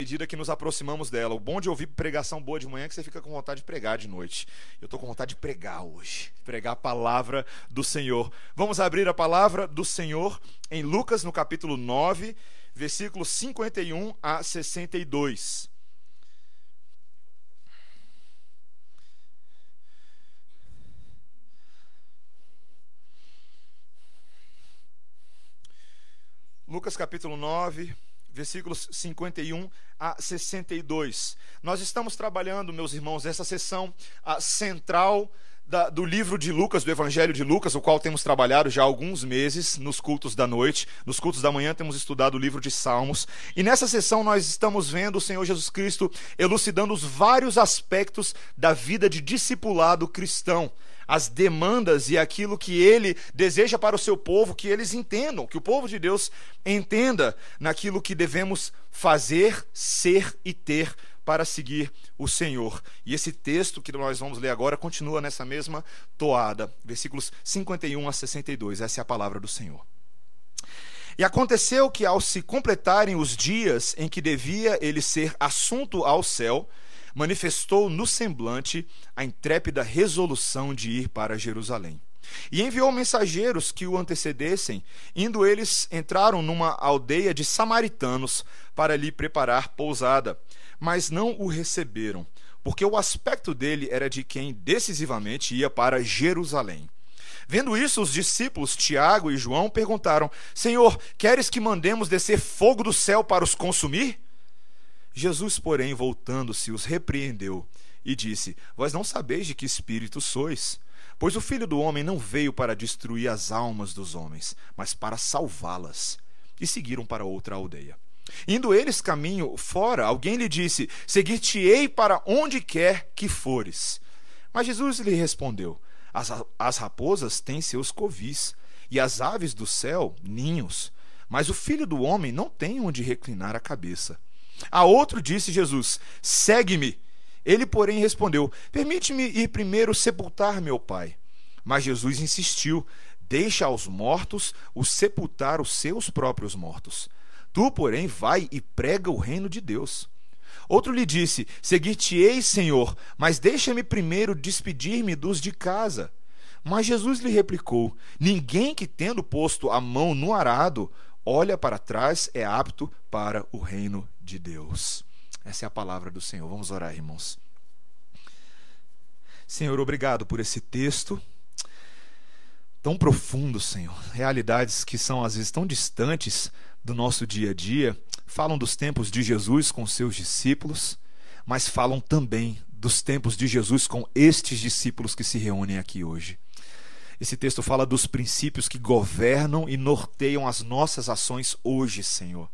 medida que nos aproximamos dela. O bom de ouvir pregação boa de manhã é que você fica com vontade de pregar de noite. Eu estou com vontade de pregar hoje, pregar a palavra do Senhor. Vamos abrir a palavra do Senhor em Lucas, no capítulo 9, versículos 51 a 62. Lucas capítulo 9, versículos 51 a 62. Nós estamos trabalhando, meus irmãos, essa sessão central da, do livro de Lucas, do Evangelho de Lucas, o qual temos trabalhado já há alguns meses nos cultos da noite. Nos cultos da manhã temos estudado o livro de Salmos. E nessa sessão nós estamos vendo o Senhor Jesus Cristo elucidando os vários aspectos da vida de discipulado cristão as demandas e aquilo que ele deseja para o seu povo, que eles entendam, que o povo de Deus entenda naquilo que devemos fazer, ser e ter para seguir o Senhor. E esse texto que nós vamos ler agora continua nessa mesma toada, versículos 51 a 62. Essa é a palavra do Senhor. E aconteceu que, ao se completarem os dias em que devia ele ser assunto ao céu, manifestou no semblante a intrépida resolução de ir para Jerusalém. E enviou mensageiros que o antecedessem. Indo eles, entraram numa aldeia de samaritanos para lhe preparar pousada, mas não o receberam, porque o aspecto dele era de quem decisivamente ia para Jerusalém. Vendo isso, os discípulos Tiago e João perguntaram: Senhor, queres que mandemos descer fogo do céu para os consumir? Jesus, porém, voltando-se, os repreendeu e disse: Vós não sabeis de que espírito sois, pois o filho do homem não veio para destruir as almas dos homens, mas para salvá-las. E seguiram para outra aldeia. Indo eles caminho fora, alguém lhe disse: Seguir-te-ei para onde quer que fores. Mas Jesus lhe respondeu: as, as raposas têm seus covis, e as aves do céu ninhos, mas o filho do homem não tem onde reclinar a cabeça. A outro disse Jesus: Segue-me. Ele, porém, respondeu: Permite-me ir primeiro sepultar meu pai. Mas Jesus insistiu: Deixa aos mortos os sepultar os seus próprios mortos. Tu, porém, vai e prega o reino de Deus. Outro lhe disse: Seguir-te-ei, Senhor, mas deixa-me primeiro despedir-me dos de casa. Mas Jesus lhe replicou: Ninguém que, tendo posto a mão no arado, olha para trás, é apto para o reino de Deus. Essa é a palavra do Senhor. Vamos orar, irmãos. Senhor, obrigado por esse texto tão profundo, Senhor. Realidades que são às vezes tão distantes do nosso dia a dia, falam dos tempos de Jesus com seus discípulos, mas falam também dos tempos de Jesus com estes discípulos que se reúnem aqui hoje. Esse texto fala dos princípios que governam e norteiam as nossas ações hoje, Senhor.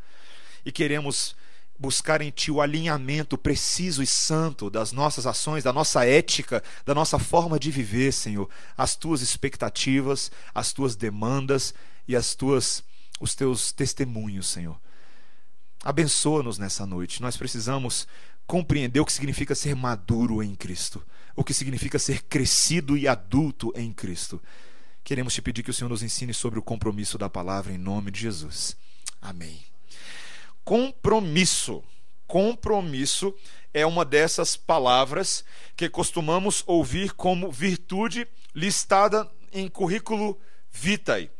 E queremos buscar em Ti o alinhamento preciso e santo das nossas ações, da nossa ética, da nossa forma de viver, Senhor, as Tuas expectativas, as Tuas demandas e as Tuas, os Teus testemunhos, Senhor. Abençoa-nos nessa noite. Nós precisamos compreender o que significa ser maduro em Cristo, o que significa ser crescido e adulto em Cristo. Queremos te pedir que o Senhor nos ensine sobre o compromisso da palavra em nome de Jesus. Amém compromisso. Compromisso é uma dessas palavras que costumamos ouvir como virtude listada em currículo vitae.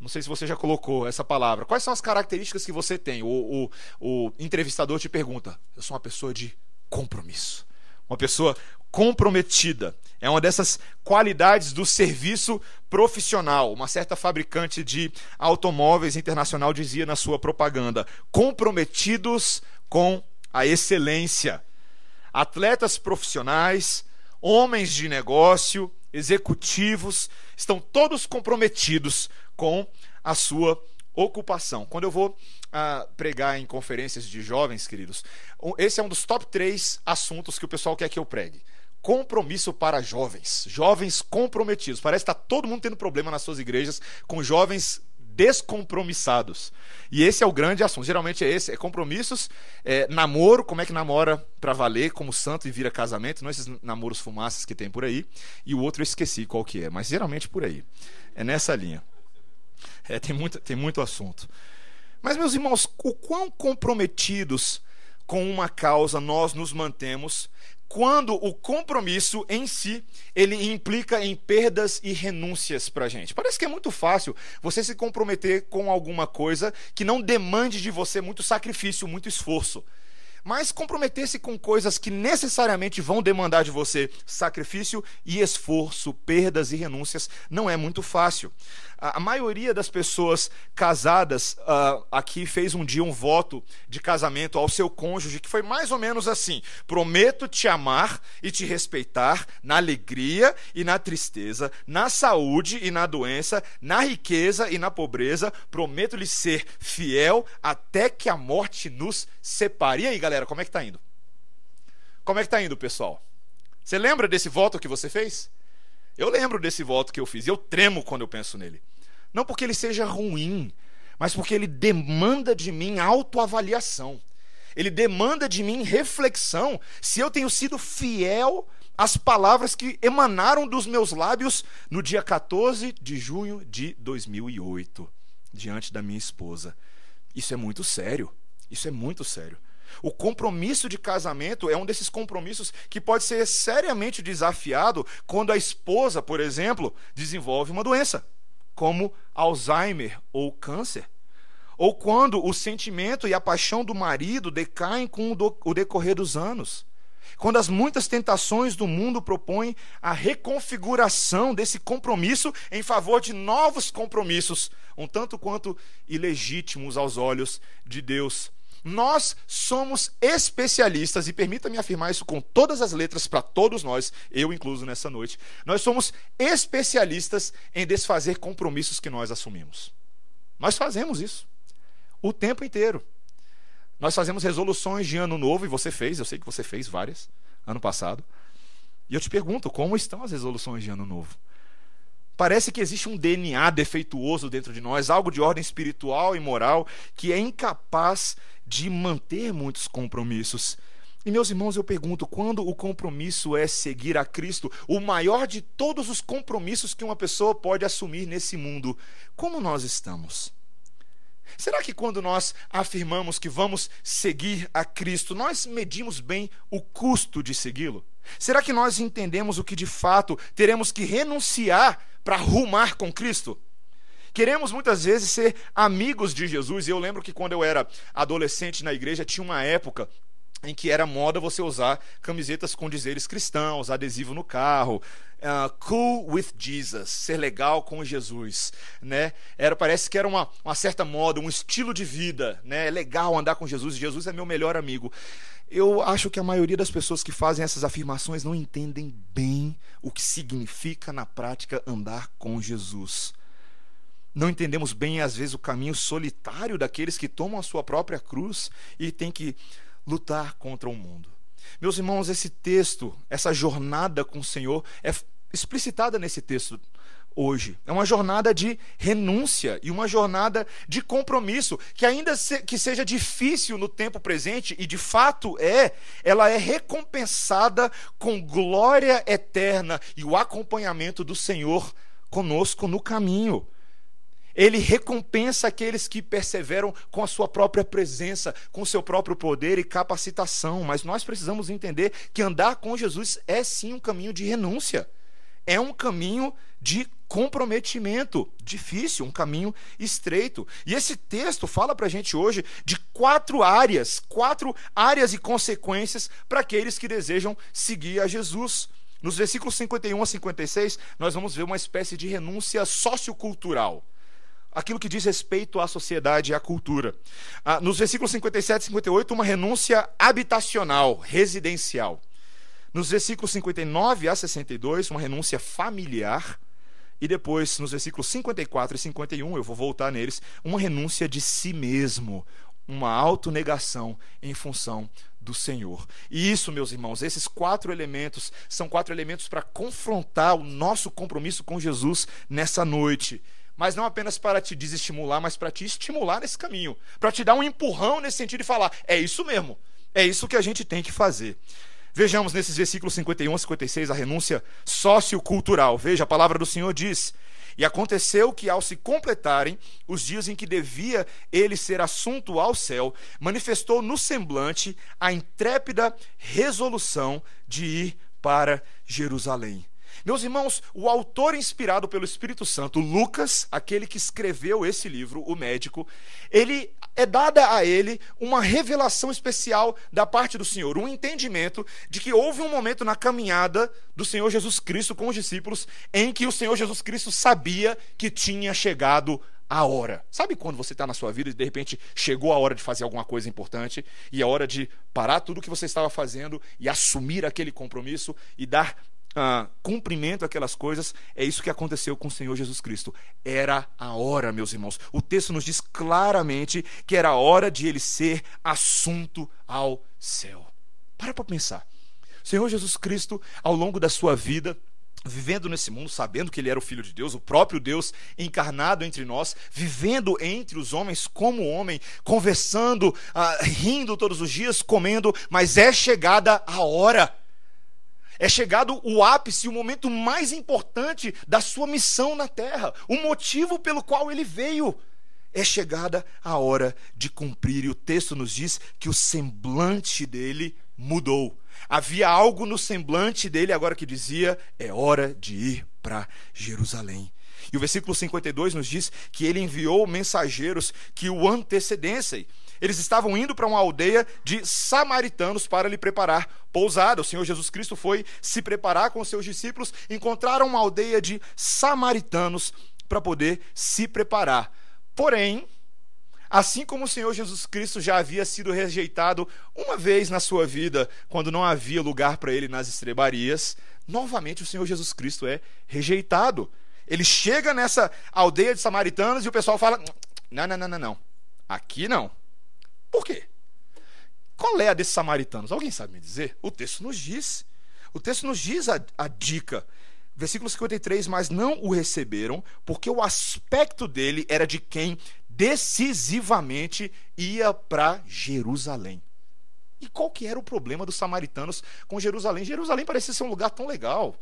Não sei se você já colocou essa palavra. Quais são as características que você tem? O, o, o entrevistador te pergunta. Eu sou uma pessoa de compromisso. Uma pessoa comprometida. É uma dessas qualidades do serviço profissional. Uma certa fabricante de automóveis internacional dizia na sua propaganda: comprometidos com a excelência. Atletas profissionais, homens de negócio, executivos, estão todos comprometidos com a sua ocupação. Quando eu vou uh, pregar em conferências de jovens, queridos, esse é um dos top três assuntos que o pessoal quer que eu pregue compromisso para jovens, jovens comprometidos. Parece que está todo mundo tendo problema nas suas igrejas com jovens descompromissados. E esse é o grande assunto. Geralmente é esse, é compromissos, é, namoro, como é que namora para valer, como santo e vira casamento, não esses namoros fumaças que tem por aí. E o outro eu esqueci qual que é, mas geralmente por aí. É nessa linha. É, tem, muito, tem muito assunto. Mas, meus irmãos, o quão comprometidos com uma causa nós nos mantemos quando o compromisso em si ele implica em perdas e renúncias para a gente. Parece que é muito fácil você se comprometer com alguma coisa que não demande de você muito sacrifício, muito esforço. Mas comprometer-se com coisas que necessariamente vão demandar de você sacrifício e esforço, perdas e renúncias, não é muito fácil. A, maioria das pessoas casadas uh, aqui fez um dia um voto de casamento ao seu cônjuge, que foi mais ou menos assim: prometo te amar e te respeitar na alegria e na tristeza, na saúde e na doença, na riqueza e na pobreza, prometo lhe ser fiel até que a morte nos separe. E aí, galera, como é que tá indo? Como é que tá indo, pessoal? Você lembra desse voto que você fez? Eu lembro desse voto que eu fiz e eu tremo quando eu penso nele. Não porque ele seja ruim, mas porque ele demanda de mim autoavaliação. Ele demanda de mim reflexão se eu tenho sido fiel às palavras que emanaram dos meus lábios no dia 14 de junho de 2008, diante da minha esposa. Isso é muito sério. Isso é muito sério. O compromisso de casamento é um desses compromissos que pode ser seriamente desafiado quando a esposa, por exemplo, desenvolve uma doença, como Alzheimer ou câncer. Ou quando o sentimento e a paixão do marido decaem com o decorrer dos anos. Quando as muitas tentações do mundo propõem a reconfiguração desse compromisso em favor de novos compromissos, um tanto quanto ilegítimos aos olhos de Deus. Nós somos especialistas, e permita-me afirmar isso com todas as letras para todos nós, eu incluso nessa noite. Nós somos especialistas em desfazer compromissos que nós assumimos. Nós fazemos isso o tempo inteiro. Nós fazemos resoluções de ano novo, e você fez, eu sei que você fez várias ano passado. E eu te pergunto, como estão as resoluções de ano novo? Parece que existe um DNA defeituoso dentro de nós, algo de ordem espiritual e moral, que é incapaz de manter muitos compromissos. E meus irmãos, eu pergunto, quando o compromisso é seguir a Cristo, o maior de todos os compromissos que uma pessoa pode assumir nesse mundo, como nós estamos? Será que quando nós afirmamos que vamos seguir a Cristo, nós medimos bem o custo de segui-lo? Será que nós entendemos o que de fato teremos que renunciar para rumar com Cristo? Queremos muitas vezes ser amigos de Jesus, e eu lembro que quando eu era adolescente na igreja, tinha uma época em que era moda você usar camisetas com dizeres cristãos, adesivo no carro, uh, cool with Jesus, ser legal com Jesus, né? Era parece que era uma, uma certa moda, um estilo de vida, né? É legal andar com Jesus, Jesus é meu melhor amigo. Eu acho que a maioria das pessoas que fazem essas afirmações não entendem bem o que significa na prática andar com Jesus. Não entendemos bem, às vezes, o caminho solitário daqueles que tomam a sua própria cruz e têm que lutar contra o mundo. Meus irmãos, esse texto, essa jornada com o Senhor, é explicitada nesse texto hoje. É uma jornada de renúncia e uma jornada de compromisso, que ainda que seja difícil no tempo presente, e de fato é, ela é recompensada com glória eterna e o acompanhamento do Senhor conosco no caminho. Ele recompensa aqueles que perseveram com a sua própria presença, com o seu próprio poder e capacitação. Mas nós precisamos entender que andar com Jesus é sim um caminho de renúncia. É um caminho de comprometimento difícil, um caminho estreito. E esse texto fala para a gente hoje de quatro áreas, quatro áreas e consequências para aqueles que desejam seguir a Jesus. Nos versículos 51 a 56, nós vamos ver uma espécie de renúncia sociocultural. Aquilo que diz respeito à sociedade e à cultura. Ah, nos versículos 57 e 58, uma renúncia habitacional, residencial. Nos versículos 59 a 62, uma renúncia familiar. E depois, nos versículos 54 e 51, eu vou voltar neles, uma renúncia de si mesmo, uma autonegação em função do Senhor. E isso, meus irmãos, esses quatro elementos são quatro elementos para confrontar o nosso compromisso com Jesus nessa noite. Mas não apenas para te desestimular, mas para te estimular nesse caminho, para te dar um empurrão nesse sentido e falar: é isso mesmo, é isso que a gente tem que fazer. Vejamos nesses versículos 51 a 56 a renúncia sociocultural. Veja, a palavra do Senhor diz: E aconteceu que, ao se completarem os dias em que devia ele ser assunto ao céu, manifestou no semblante a intrépida resolução de ir para Jerusalém. Meus irmãos, o autor inspirado pelo Espírito Santo, Lucas, aquele que escreveu esse livro, o médico, ele é dada a ele uma revelação especial da parte do Senhor, um entendimento de que houve um momento na caminhada do Senhor Jesus Cristo com os discípulos em que o Senhor Jesus Cristo sabia que tinha chegado a hora. Sabe quando você está na sua vida e de repente chegou a hora de fazer alguma coisa importante e a hora de parar tudo o que você estava fazendo e assumir aquele compromisso e dar ah, cumprimento aquelas coisas, é isso que aconteceu com o Senhor Jesus Cristo. Era a hora, meus irmãos. O texto nos diz claramente que era a hora de ele ser assunto ao céu. Para para pensar. O Senhor Jesus Cristo, ao longo da sua vida, vivendo nesse mundo, sabendo que ele era o filho de Deus, o próprio Deus encarnado entre nós, vivendo entre os homens como homem, conversando, ah, rindo todos os dias, comendo, mas é chegada a hora é chegado o ápice, o momento mais importante da sua missão na terra, o motivo pelo qual ele veio. É chegada a hora de cumprir, e o texto nos diz que o semblante dele mudou. Havia algo no semblante dele agora que dizia: é hora de ir para Jerusalém. E o versículo 52 nos diz que ele enviou mensageiros que o antecedessem. Eles estavam indo para uma aldeia de samaritanos para lhe preparar pousada. O Senhor Jesus Cristo foi se preparar com seus discípulos, encontraram uma aldeia de samaritanos para poder se preparar. Porém, assim como o Senhor Jesus Cristo já havia sido rejeitado uma vez na sua vida, quando não havia lugar para ele nas estrebarias, novamente o Senhor Jesus Cristo é rejeitado. Ele chega nessa aldeia de samaritanos e o pessoal fala: não, não, não, não, não. Aqui não. Por quê? Qual é a desses samaritanos? Alguém sabe me dizer? O texto nos diz. O texto nos diz a, a dica. Versículo 53, mas não o receberam, porque o aspecto dele era de quem decisivamente ia para Jerusalém. E qual que era o problema dos samaritanos com Jerusalém? Jerusalém parecia ser um lugar tão legal,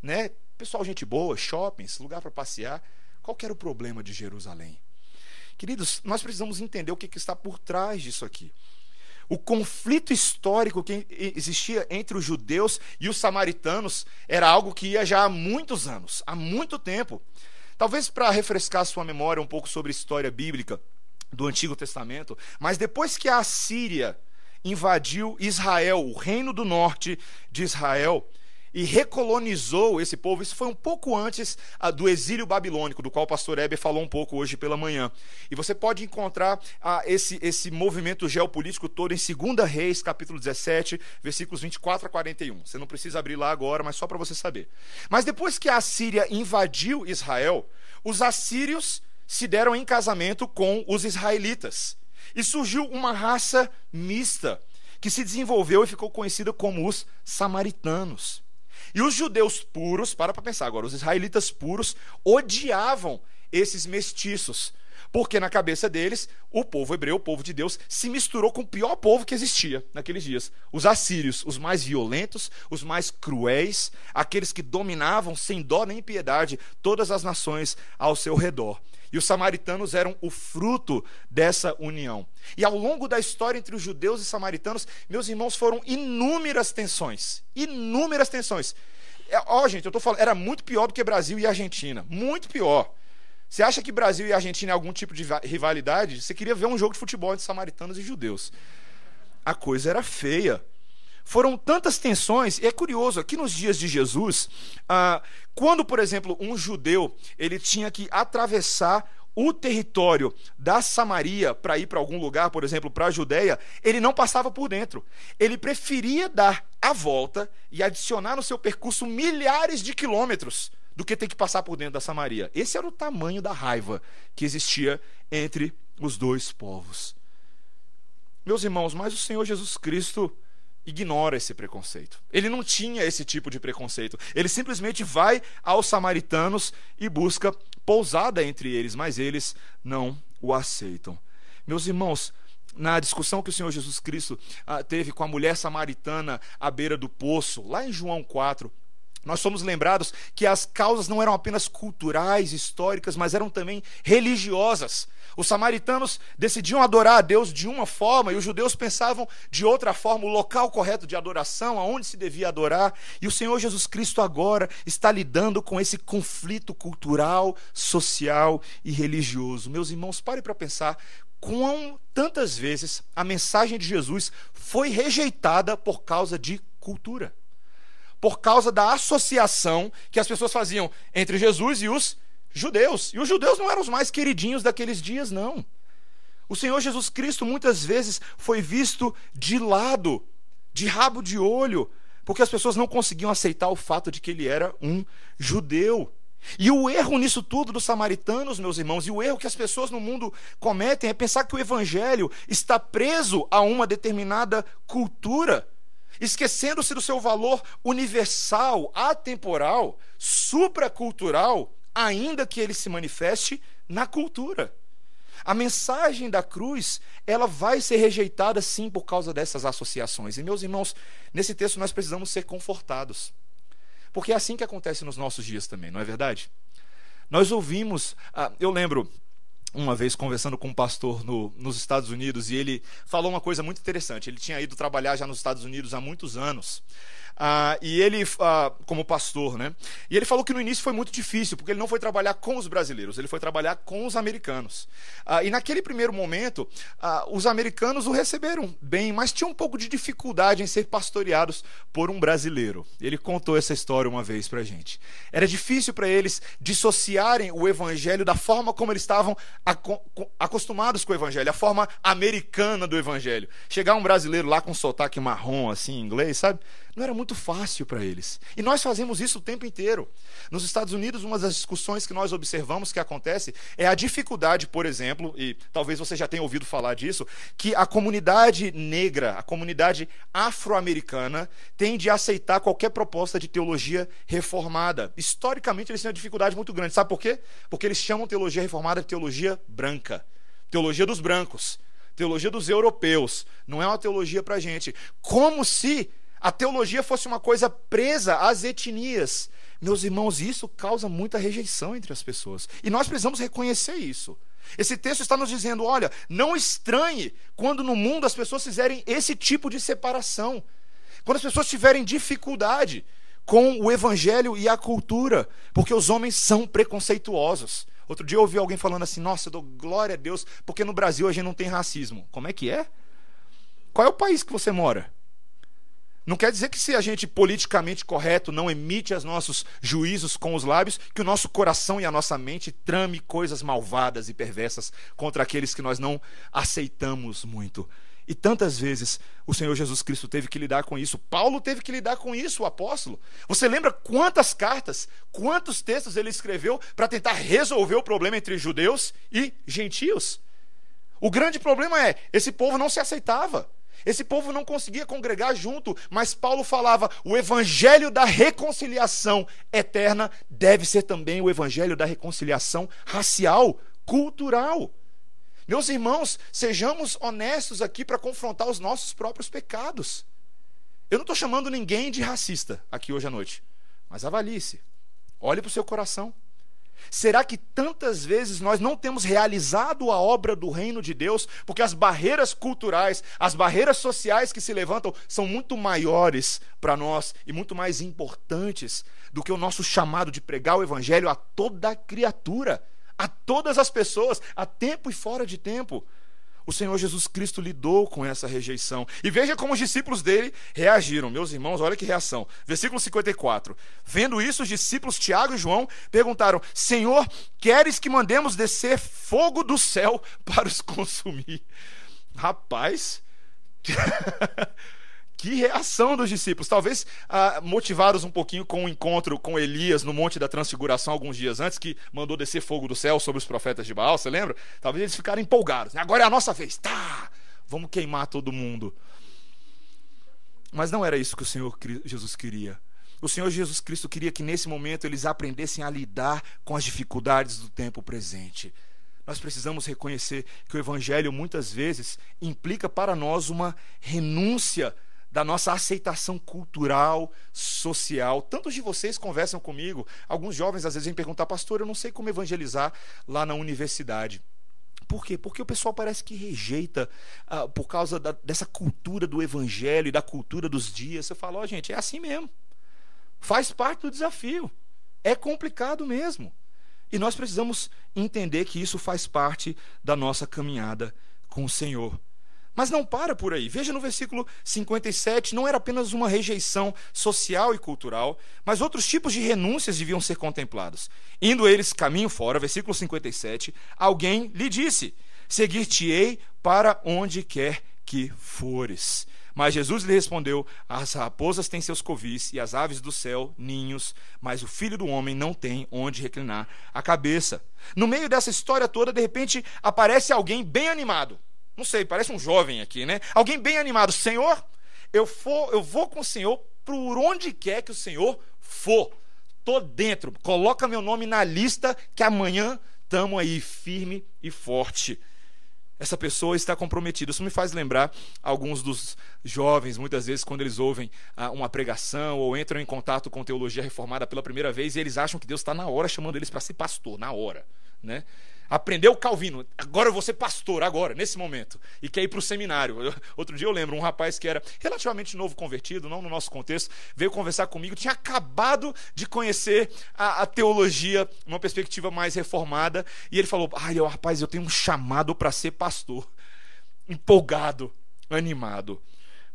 né? Pessoal, gente boa, shoppings, lugar para passear. Qual que era o problema de Jerusalém? Queridos, nós precisamos entender o que, está por trás disso aqui. O conflito histórico que existia entre os judeus e os samaritanos era algo que ia já há muitos anos, há muito tempo. Talvez para refrescar sua memória um pouco sobre a história bíblica do Antigo Testamento, mas depois que a Assíria invadiu Israel, o reino do norte de Israel, e recolonizou esse povo. Isso foi um pouco antes ah, do exílio babilônico, do qual o pastor Heber falou um pouco hoje pela manhã. E você pode encontrar ah, esse, esse movimento geopolítico todo em 2 Reis, capítulo 17, versículos 24 a 41. Você não precisa abrir lá agora, mas só para você saber. Mas depois que a Assíria invadiu Israel, os assírios se deram em casamento com os israelitas. E surgiu uma raça mista que se desenvolveu e ficou conhecida como os samaritanos. E os judeus puros, para para pensar agora, os israelitas puros odiavam esses mestiços, porque na cabeça deles, o povo hebreu, o povo de Deus, se misturou com o pior povo que existia naqueles dias. Os assírios, os mais violentos, os mais cruéis, aqueles que dominavam sem dó nem piedade todas as nações ao seu redor. E os samaritanos eram o fruto dessa união. E ao longo da história entre os judeus e samaritanos, meus irmãos, foram inúmeras tensões. Inúmeras tensões. É, ó, gente, eu tô falando, era muito pior do que Brasil e Argentina. Muito pior. Você acha que Brasil e Argentina é algum tipo de rivalidade? Você queria ver um jogo de futebol entre samaritanos e judeus. A coisa era feia. Foram tantas tensões, e é curioso, aqui nos dias de Jesus, ah, quando, por exemplo, um judeu ele tinha que atravessar o território da Samaria para ir para algum lugar, por exemplo, para a Judéia, ele não passava por dentro. Ele preferia dar a volta e adicionar no seu percurso milhares de quilômetros do que ter que passar por dentro da Samaria. Esse era o tamanho da raiva que existia entre os dois povos. Meus irmãos, mas o Senhor Jesus Cristo ignora esse preconceito. Ele não tinha esse tipo de preconceito. Ele simplesmente vai aos samaritanos e busca pousada entre eles, mas eles não o aceitam. Meus irmãos, na discussão que o Senhor Jesus Cristo ah, teve com a mulher samaritana à beira do poço, lá em João 4, nós somos lembrados que as causas não eram apenas culturais, históricas, mas eram também religiosas. Os samaritanos decidiam adorar a Deus de uma forma e os judeus pensavam de outra forma, o local correto de adoração, aonde se devia adorar. E o Senhor Jesus Cristo agora está lidando com esse conflito cultural, social e religioso. Meus irmãos, pare para pensar quão tantas vezes a mensagem de Jesus foi rejeitada por causa de cultura por causa da associação que as pessoas faziam entre Jesus e os judeus. E os judeus não eram os mais queridinhos daqueles dias, não. O Senhor Jesus Cristo muitas vezes foi visto de lado, de rabo de olho, porque as pessoas não conseguiam aceitar o fato de que ele era um judeu. E o erro nisso tudo dos samaritanos, meus irmãos, e o erro que as pessoas no mundo cometem é pensar que o evangelho está preso a uma determinada cultura esquecendo-se do seu valor universal, atemporal, supracultural, ainda que ele se manifeste na cultura. A mensagem da cruz, ela vai ser rejeitada sim por causa dessas associações. E meus irmãos, nesse texto nós precisamos ser confortados. Porque é assim que acontece nos nossos dias também, não é verdade? Nós ouvimos, ah, eu lembro, uma vez conversando com um pastor no, nos Estados Unidos e ele falou uma coisa muito interessante. Ele tinha ido trabalhar já nos Estados Unidos há muitos anos. Ah, e ele, ah, como pastor, né? E ele falou que no início foi muito difícil, porque ele não foi trabalhar com os brasileiros, ele foi trabalhar com os americanos. Ah, e naquele primeiro momento, ah, os americanos o receberam bem, mas tinha um pouco de dificuldade em ser pastoreados por um brasileiro. Ele contou essa história uma vez pra gente. Era difícil para eles dissociarem o evangelho da forma como eles estavam acostumados com o evangelho, a forma americana do evangelho. Chegar um brasileiro lá com sotaque marrom, assim, em inglês, sabe? Não era muito fácil para eles. E nós fazemos isso o tempo inteiro. Nos Estados Unidos, uma das discussões que nós observamos que acontece é a dificuldade, por exemplo, e talvez você já tenha ouvido falar disso, que a comunidade negra, a comunidade afro-americana, tem de aceitar qualquer proposta de teologia reformada. Historicamente, eles têm uma dificuldade muito grande. Sabe por quê? Porque eles chamam teologia reformada de teologia branca teologia dos brancos teologia dos europeus, não é uma teologia para gente. Como se a teologia fosse uma coisa presa às etnias. Meus irmãos, isso causa muita rejeição entre as pessoas. E nós precisamos reconhecer isso. Esse texto está nos dizendo: olha, não estranhe quando no mundo as pessoas fizerem esse tipo de separação. Quando as pessoas tiverem dificuldade com o evangelho e a cultura, porque os homens são preconceituosos. Outro dia eu ouvi alguém falando assim: nossa, eu dou glória a Deus, porque no Brasil a gente não tem racismo. Como é que é? Qual é o país que você mora? Não quer dizer que se a gente politicamente correto não emite os nossos juízos com os lábios, que o nosso coração e a nossa mente trame coisas malvadas e perversas contra aqueles que nós não aceitamos muito. E tantas vezes o Senhor Jesus Cristo teve que lidar com isso. Paulo teve que lidar com isso, o apóstolo. Você lembra quantas cartas, quantos textos ele escreveu para tentar resolver o problema entre judeus e gentios? O grande problema é: esse povo não se aceitava. Esse povo não conseguia congregar junto, mas Paulo falava: o evangelho da reconciliação eterna deve ser também o evangelho da reconciliação racial, cultural. Meus irmãos, sejamos honestos aqui para confrontar os nossos próprios pecados. Eu não estou chamando ninguém de racista aqui hoje à noite, mas avalie-se. Olhe para o seu coração. Será que tantas vezes nós não temos realizado a obra do reino de Deus porque as barreiras culturais, as barreiras sociais que se levantam são muito maiores para nós e muito mais importantes do que o nosso chamado de pregar o evangelho a toda criatura, a todas as pessoas, a tempo e fora de tempo? O Senhor Jesus Cristo lidou com essa rejeição. E veja como os discípulos dele reagiram. Meus irmãos, olha que reação. Versículo 54. Vendo isso, os discípulos Tiago e João perguntaram: Senhor, queres que mandemos descer fogo do céu para os consumir? Rapaz. Que reação dos discípulos. Talvez ah, motivados um pouquinho com o encontro com Elias no Monte da Transfiguração alguns dias antes, que mandou descer fogo do céu sobre os profetas de Baal, você lembra? Talvez eles ficaram empolgados. Agora é a nossa vez. Tá! Vamos queimar todo mundo. Mas não era isso que o Senhor Jesus queria. O Senhor Jesus Cristo queria que nesse momento eles aprendessem a lidar com as dificuldades do tempo presente. Nós precisamos reconhecer que o Evangelho muitas vezes implica para nós uma renúncia da nossa aceitação cultural, social. Tantos de vocês conversam comigo, alguns jovens às vezes vêm perguntar, pastor, eu não sei como evangelizar lá na universidade. Por quê? Porque o pessoal parece que rejeita ah, por causa da, dessa cultura do evangelho e da cultura dos dias. Você fala, ó, oh, gente, é assim mesmo. Faz parte do desafio. É complicado mesmo. E nós precisamos entender que isso faz parte da nossa caminhada com o Senhor. Mas não para por aí. Veja no versículo 57, não era apenas uma rejeição social e cultural, mas outros tipos de renúncias deviam ser contemplados. Indo eles caminho fora, versículo 57, alguém lhe disse: Seguir-te-ei para onde quer que fores. Mas Jesus lhe respondeu: As raposas têm seus covis e as aves do céu ninhos, mas o filho do homem não tem onde reclinar a cabeça. No meio dessa história toda, de repente, aparece alguém bem animado. Não sei, parece um jovem aqui, né? Alguém bem animado. Senhor, eu, for, eu vou com o Senhor por onde quer que o Senhor for. Tô dentro. Coloca meu nome na lista que amanhã estamos aí firme e forte. Essa pessoa está comprometida. Isso me faz lembrar alguns dos jovens, muitas vezes, quando eles ouvem ah, uma pregação ou entram em contato com teologia reformada pela primeira vez, e eles acham que Deus está na hora chamando eles para ser pastor, na hora. Né? Aprendeu Calvino, agora eu vou ser pastor, agora, nesse momento, e quer ir para o seminário. Outro dia eu lembro, um rapaz que era relativamente novo convertido, não no nosso contexto, veio conversar comigo, tinha acabado de conhecer a, a teologia numa perspectiva mais reformada, e ele falou: Ai, eu, rapaz, eu tenho um chamado para ser pastor. Empolgado, animado.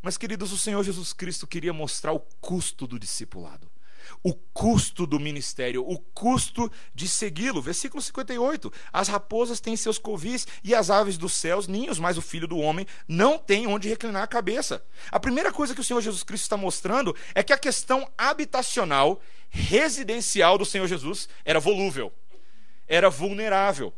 Mas, queridos, o Senhor Jesus Cristo queria mostrar o custo do discipulado o custo do ministério, o custo de segui-lo. Versículo 58. As raposas têm seus covis e as aves dos céus ninhos, mas o filho do homem não tem onde reclinar a cabeça. A primeira coisa que o Senhor Jesus Cristo está mostrando é que a questão habitacional, residencial do Senhor Jesus era volúvel, era vulnerável.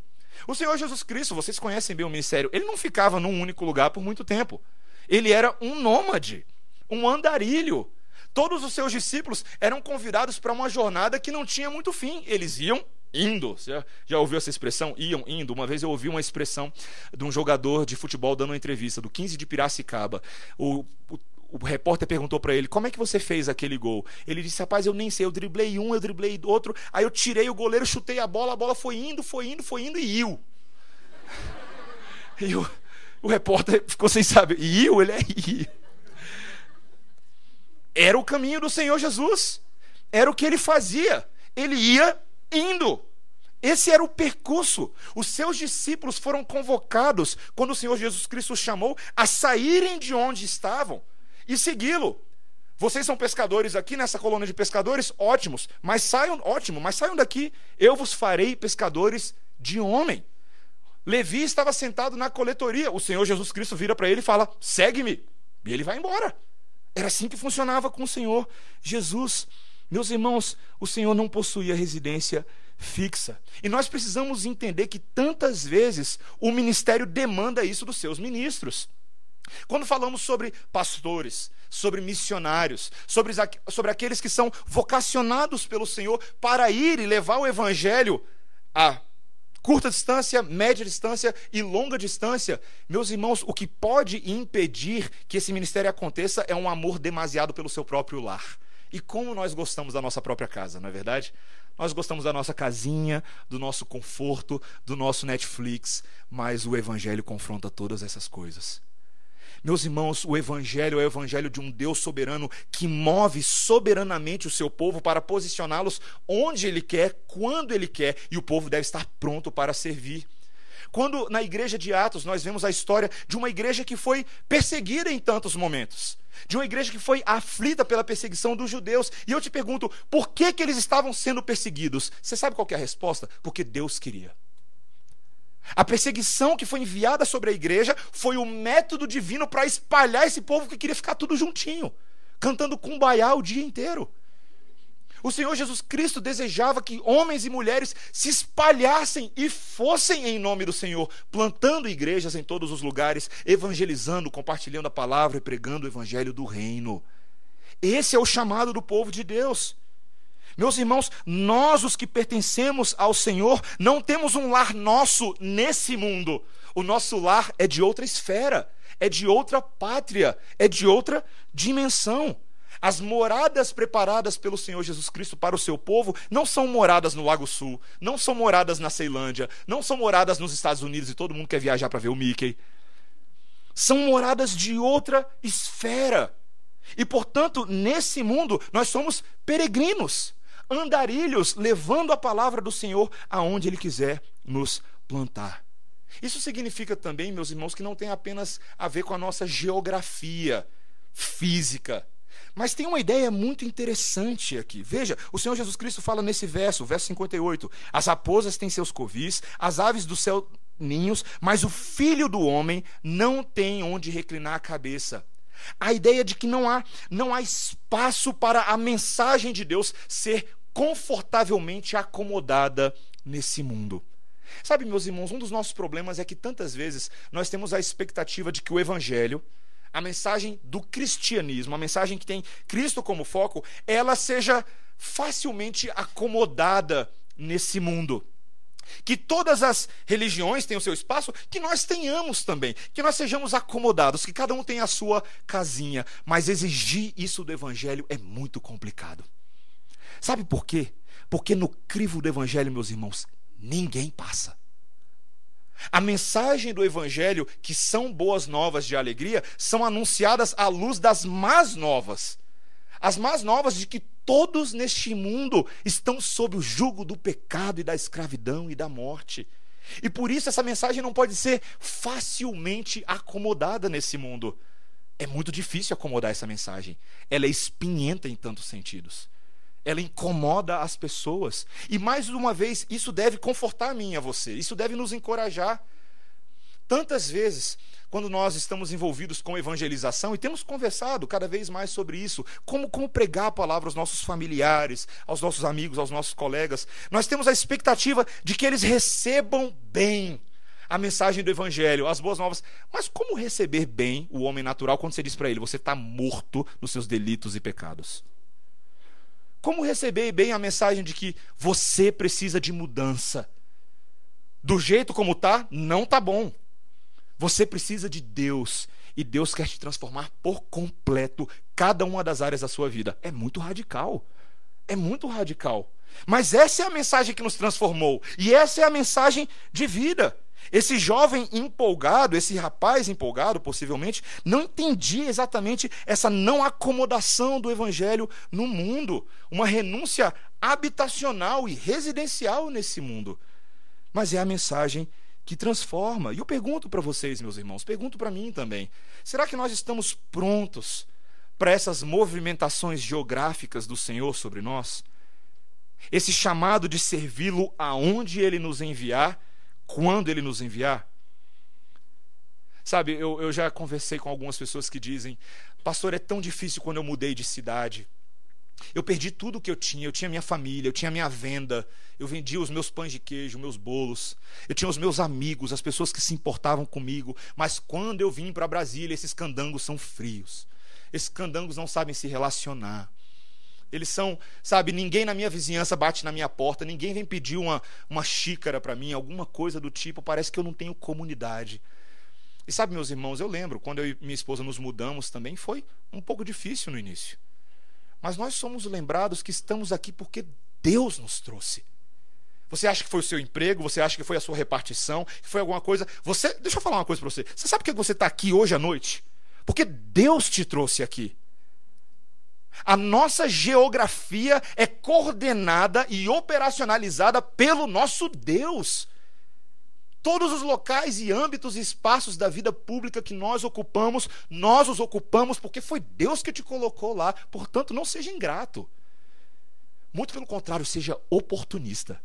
O Senhor Jesus Cristo, vocês conhecem bem o ministério, ele não ficava num único lugar por muito tempo. Ele era um nômade, um andarilho. Todos os seus discípulos eram convidados para uma jornada que não tinha muito fim. Eles iam indo. Você já ouviu essa expressão? Iam indo. Uma vez eu ouvi uma expressão de um jogador de futebol dando uma entrevista, do 15 de Piracicaba. O, o, o repórter perguntou para ele: Como é que você fez aquele gol? Ele disse: Rapaz, eu nem sei. Eu driblei um, eu driblei outro. Aí eu tirei o goleiro, chutei a bola, a bola foi indo, foi indo, foi indo e iu. E o, o repórter ficou sem saber. Iu? Ele é iu. Era o caminho do Senhor Jesus. Era o que ele fazia. Ele ia indo. Esse era o percurso. Os seus discípulos foram convocados quando o Senhor Jesus Cristo os chamou a saírem de onde estavam e segui-lo. Vocês são pescadores aqui nessa colônia de pescadores? Ótimos. Mas saiam, ótimo, mas saiam daqui. Eu vos farei pescadores de homem. Levi estava sentado na coletoria. O Senhor Jesus Cristo vira para ele e fala: "Segue-me". E ele vai embora. Era assim que funcionava com o Senhor Jesus. Meus irmãos, o Senhor não possuía residência fixa. E nós precisamos entender que tantas vezes o ministério demanda isso dos seus ministros. Quando falamos sobre pastores, sobre missionários, sobre, sobre aqueles que são vocacionados pelo Senhor para ir e levar o evangelho a curta distância, média distância e longa distância. Meus irmãos, o que pode impedir que esse ministério aconteça é um amor demasiado pelo seu próprio lar. E como nós gostamos da nossa própria casa, não é verdade? Nós gostamos da nossa casinha, do nosso conforto, do nosso Netflix, mas o Evangelho confronta todas essas coisas. Meus irmãos, o Evangelho é o Evangelho de um Deus soberano que move soberanamente o seu povo para posicioná-los onde Ele quer, quando Ele quer, e o povo deve estar pronto para servir. Quando na igreja de Atos nós vemos a história de uma igreja que foi perseguida em tantos momentos, de uma igreja que foi aflita pela perseguição dos judeus, e eu te pergunto, por que, que eles estavam sendo perseguidos? Você sabe qual é a resposta? Porque Deus queria. A perseguição que foi enviada sobre a igreja foi o método divino para espalhar esse povo que queria ficar tudo juntinho, cantando cumbaiá o dia inteiro. O Senhor Jesus Cristo desejava que homens e mulheres se espalhassem e fossem em nome do Senhor, plantando igrejas em todos os lugares, evangelizando, compartilhando a palavra e pregando o evangelho do reino. Esse é o chamado do povo de Deus. Meus irmãos, nós os que pertencemos ao Senhor, não temos um lar nosso nesse mundo. O nosso lar é de outra esfera, é de outra pátria, é de outra dimensão. As moradas preparadas pelo Senhor Jesus Cristo para o seu povo não são moradas no Lago Sul, não são moradas na Ceilândia, não são moradas nos Estados Unidos e todo mundo quer viajar para ver o Mickey. São moradas de outra esfera. E, portanto, nesse mundo, nós somos peregrinos, andarilhos, levando a palavra do Senhor aonde Ele quiser nos plantar. Isso significa também, meus irmãos, que não tem apenas a ver com a nossa geografia física, mas tem uma ideia muito interessante aqui. Veja, o Senhor Jesus Cristo fala nesse verso, verso 58: As raposas têm seus covis, as aves do céu ninhos, mas o filho do homem não tem onde reclinar a cabeça. A ideia de que não há, não há espaço para a mensagem de Deus ser confortavelmente acomodada nesse mundo. Sabe, meus irmãos, um dos nossos problemas é que tantas vezes nós temos a expectativa de que o evangelho, a mensagem do cristianismo, a mensagem que tem Cristo como foco, ela seja facilmente acomodada nesse mundo. Que todas as religiões tenham seu espaço, que nós tenhamos também, que nós sejamos acomodados, que cada um tenha a sua casinha, mas exigir isso do evangelho é muito complicado. Sabe por quê? Porque no crivo do evangelho, meus irmãos, ninguém passa. A mensagem do Evangelho, que são boas novas de alegria, são anunciadas à luz das más novas. As más novas de que todos neste mundo estão sob o jugo do pecado e da escravidão e da morte. E por isso essa mensagem não pode ser facilmente acomodada nesse mundo. É muito difícil acomodar essa mensagem. Ela é espinhenta em tantos sentidos ela incomoda as pessoas. E mais uma vez, isso deve confortar a mim e a você, isso deve nos encorajar. Tantas vezes, quando nós estamos envolvidos com evangelização, e temos conversado cada vez mais sobre isso, como, como pregar a palavra aos nossos familiares, aos nossos amigos, aos nossos colegas, nós temos a expectativa de que eles recebam bem a mensagem do evangelho, as boas novas. Mas como receber bem o homem natural quando você diz para ele, você está morto nos seus delitos e pecados? Como receber bem a mensagem de que você precisa de mudança? Do jeito como tá, não tá bom. Você precisa de Deus e Deus quer te transformar por completo cada uma das áreas da sua vida. É muito radical. É muito radical. Mas essa é a mensagem que nos transformou e essa é a mensagem de vida. Esse jovem empolgado, esse rapaz empolgado, possivelmente, não entendia exatamente essa não acomodação do evangelho no mundo, uma renúncia habitacional e residencial nesse mundo. Mas é a mensagem que transforma. E eu pergunto para vocês, meus irmãos, pergunto para mim também: será que nós estamos prontos para essas movimentações geográficas do Senhor sobre nós? Esse chamado de servi-lo aonde ele nos enviar quando ele nos enviar. Sabe, eu, eu já conversei com algumas pessoas que dizem: Pastor, é tão difícil quando eu mudei de cidade. Eu perdi tudo o que eu tinha. Eu tinha minha família, eu tinha minha venda, eu vendia os meus pães de queijo, meus bolos. Eu tinha os meus amigos, as pessoas que se importavam comigo. Mas quando eu vim para Brasília, esses candangos são frios. Esses candangos não sabem se relacionar. Eles são, sabe, ninguém na minha vizinhança bate na minha porta, ninguém vem pedir uma, uma xícara para mim, alguma coisa do tipo, parece que eu não tenho comunidade. E sabe, meus irmãos, eu lembro, quando eu e minha esposa nos mudamos também, foi um pouco difícil no início. Mas nós somos lembrados que estamos aqui porque Deus nos trouxe. Você acha que foi o seu emprego? Você acha que foi a sua repartição? Que foi alguma coisa? Você, deixa eu falar uma coisa para você. Você sabe por que você está aqui hoje à noite? Porque Deus te trouxe aqui. A nossa geografia é coordenada e operacionalizada pelo nosso Deus. Todos os locais e âmbitos e espaços da vida pública que nós ocupamos, nós os ocupamos porque foi Deus que te colocou lá. Portanto, não seja ingrato. Muito pelo contrário, seja oportunista.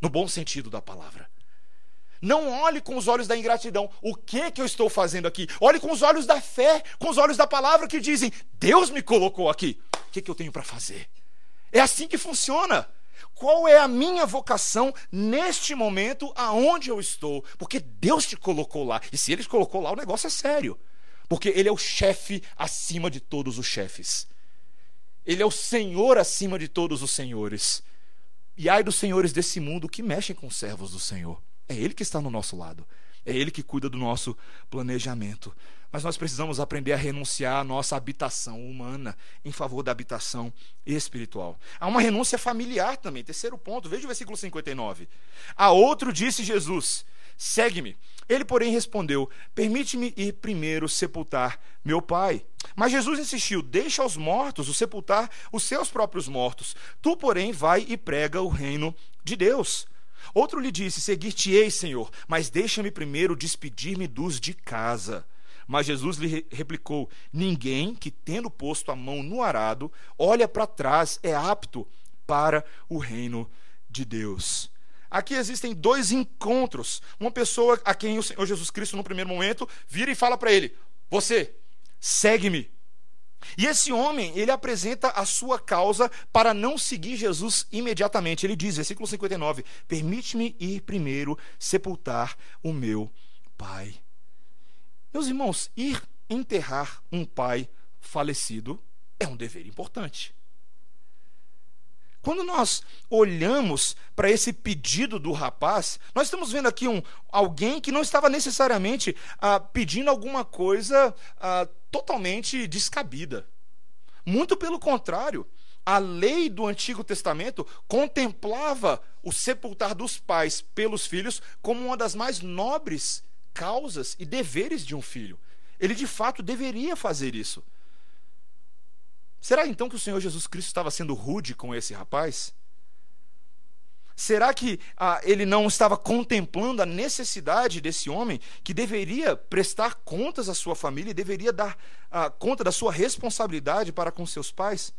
No bom sentido da palavra. Não olhe com os olhos da ingratidão. O que que eu estou fazendo aqui? Olhe com os olhos da fé, com os olhos da palavra que dizem: Deus me colocou aqui. O que que eu tenho para fazer? É assim que funciona. Qual é a minha vocação neste momento aonde eu estou? Porque Deus te colocou lá. E se ele te colocou lá, o negócio é sério. Porque ele é o chefe acima de todos os chefes. Ele é o Senhor acima de todos os senhores. E ai dos senhores desse mundo que mexem com os servos do Senhor. É Ele que está no nosso lado. É Ele que cuida do nosso planejamento. Mas nós precisamos aprender a renunciar à nossa habitação humana em favor da habitação espiritual. Há uma renúncia familiar também. Terceiro ponto, veja o versículo 59. A outro disse Jesus: Segue-me. Ele, porém, respondeu: Permite-me ir primeiro sepultar meu pai. Mas Jesus insistiu: Deixa aos mortos o sepultar os seus próprios mortos. Tu, porém, vai e prega o reino de Deus. Outro lhe disse: Seguir-te-ei, Senhor, mas deixa-me primeiro despedir-me dos de casa. Mas Jesus lhe replicou: Ninguém que, tendo posto a mão no arado, olha para trás, é apto para o reino de Deus. Aqui existem dois encontros. Uma pessoa a quem o Senhor Jesus Cristo, no primeiro momento, vira e fala para ele: Você, segue-me. E esse homem, ele apresenta a sua causa para não seguir Jesus imediatamente. Ele diz, versículo 59, Permite-me ir primeiro sepultar o meu pai. Meus irmãos, ir enterrar um pai falecido é um dever importante. Quando nós olhamos para esse pedido do rapaz, nós estamos vendo aqui um, alguém que não estava necessariamente ah, pedindo alguma coisa ah, totalmente descabida. Muito pelo contrário, a lei do Antigo Testamento contemplava o sepultar dos pais pelos filhos como uma das mais nobres causas e deveres de um filho. Ele de fato deveria fazer isso. Será então que o Senhor Jesus Cristo estava sendo rude com esse rapaz? Será que ah, ele não estava contemplando a necessidade desse homem que deveria prestar contas à sua família e deveria dar ah, conta da sua responsabilidade para com seus pais?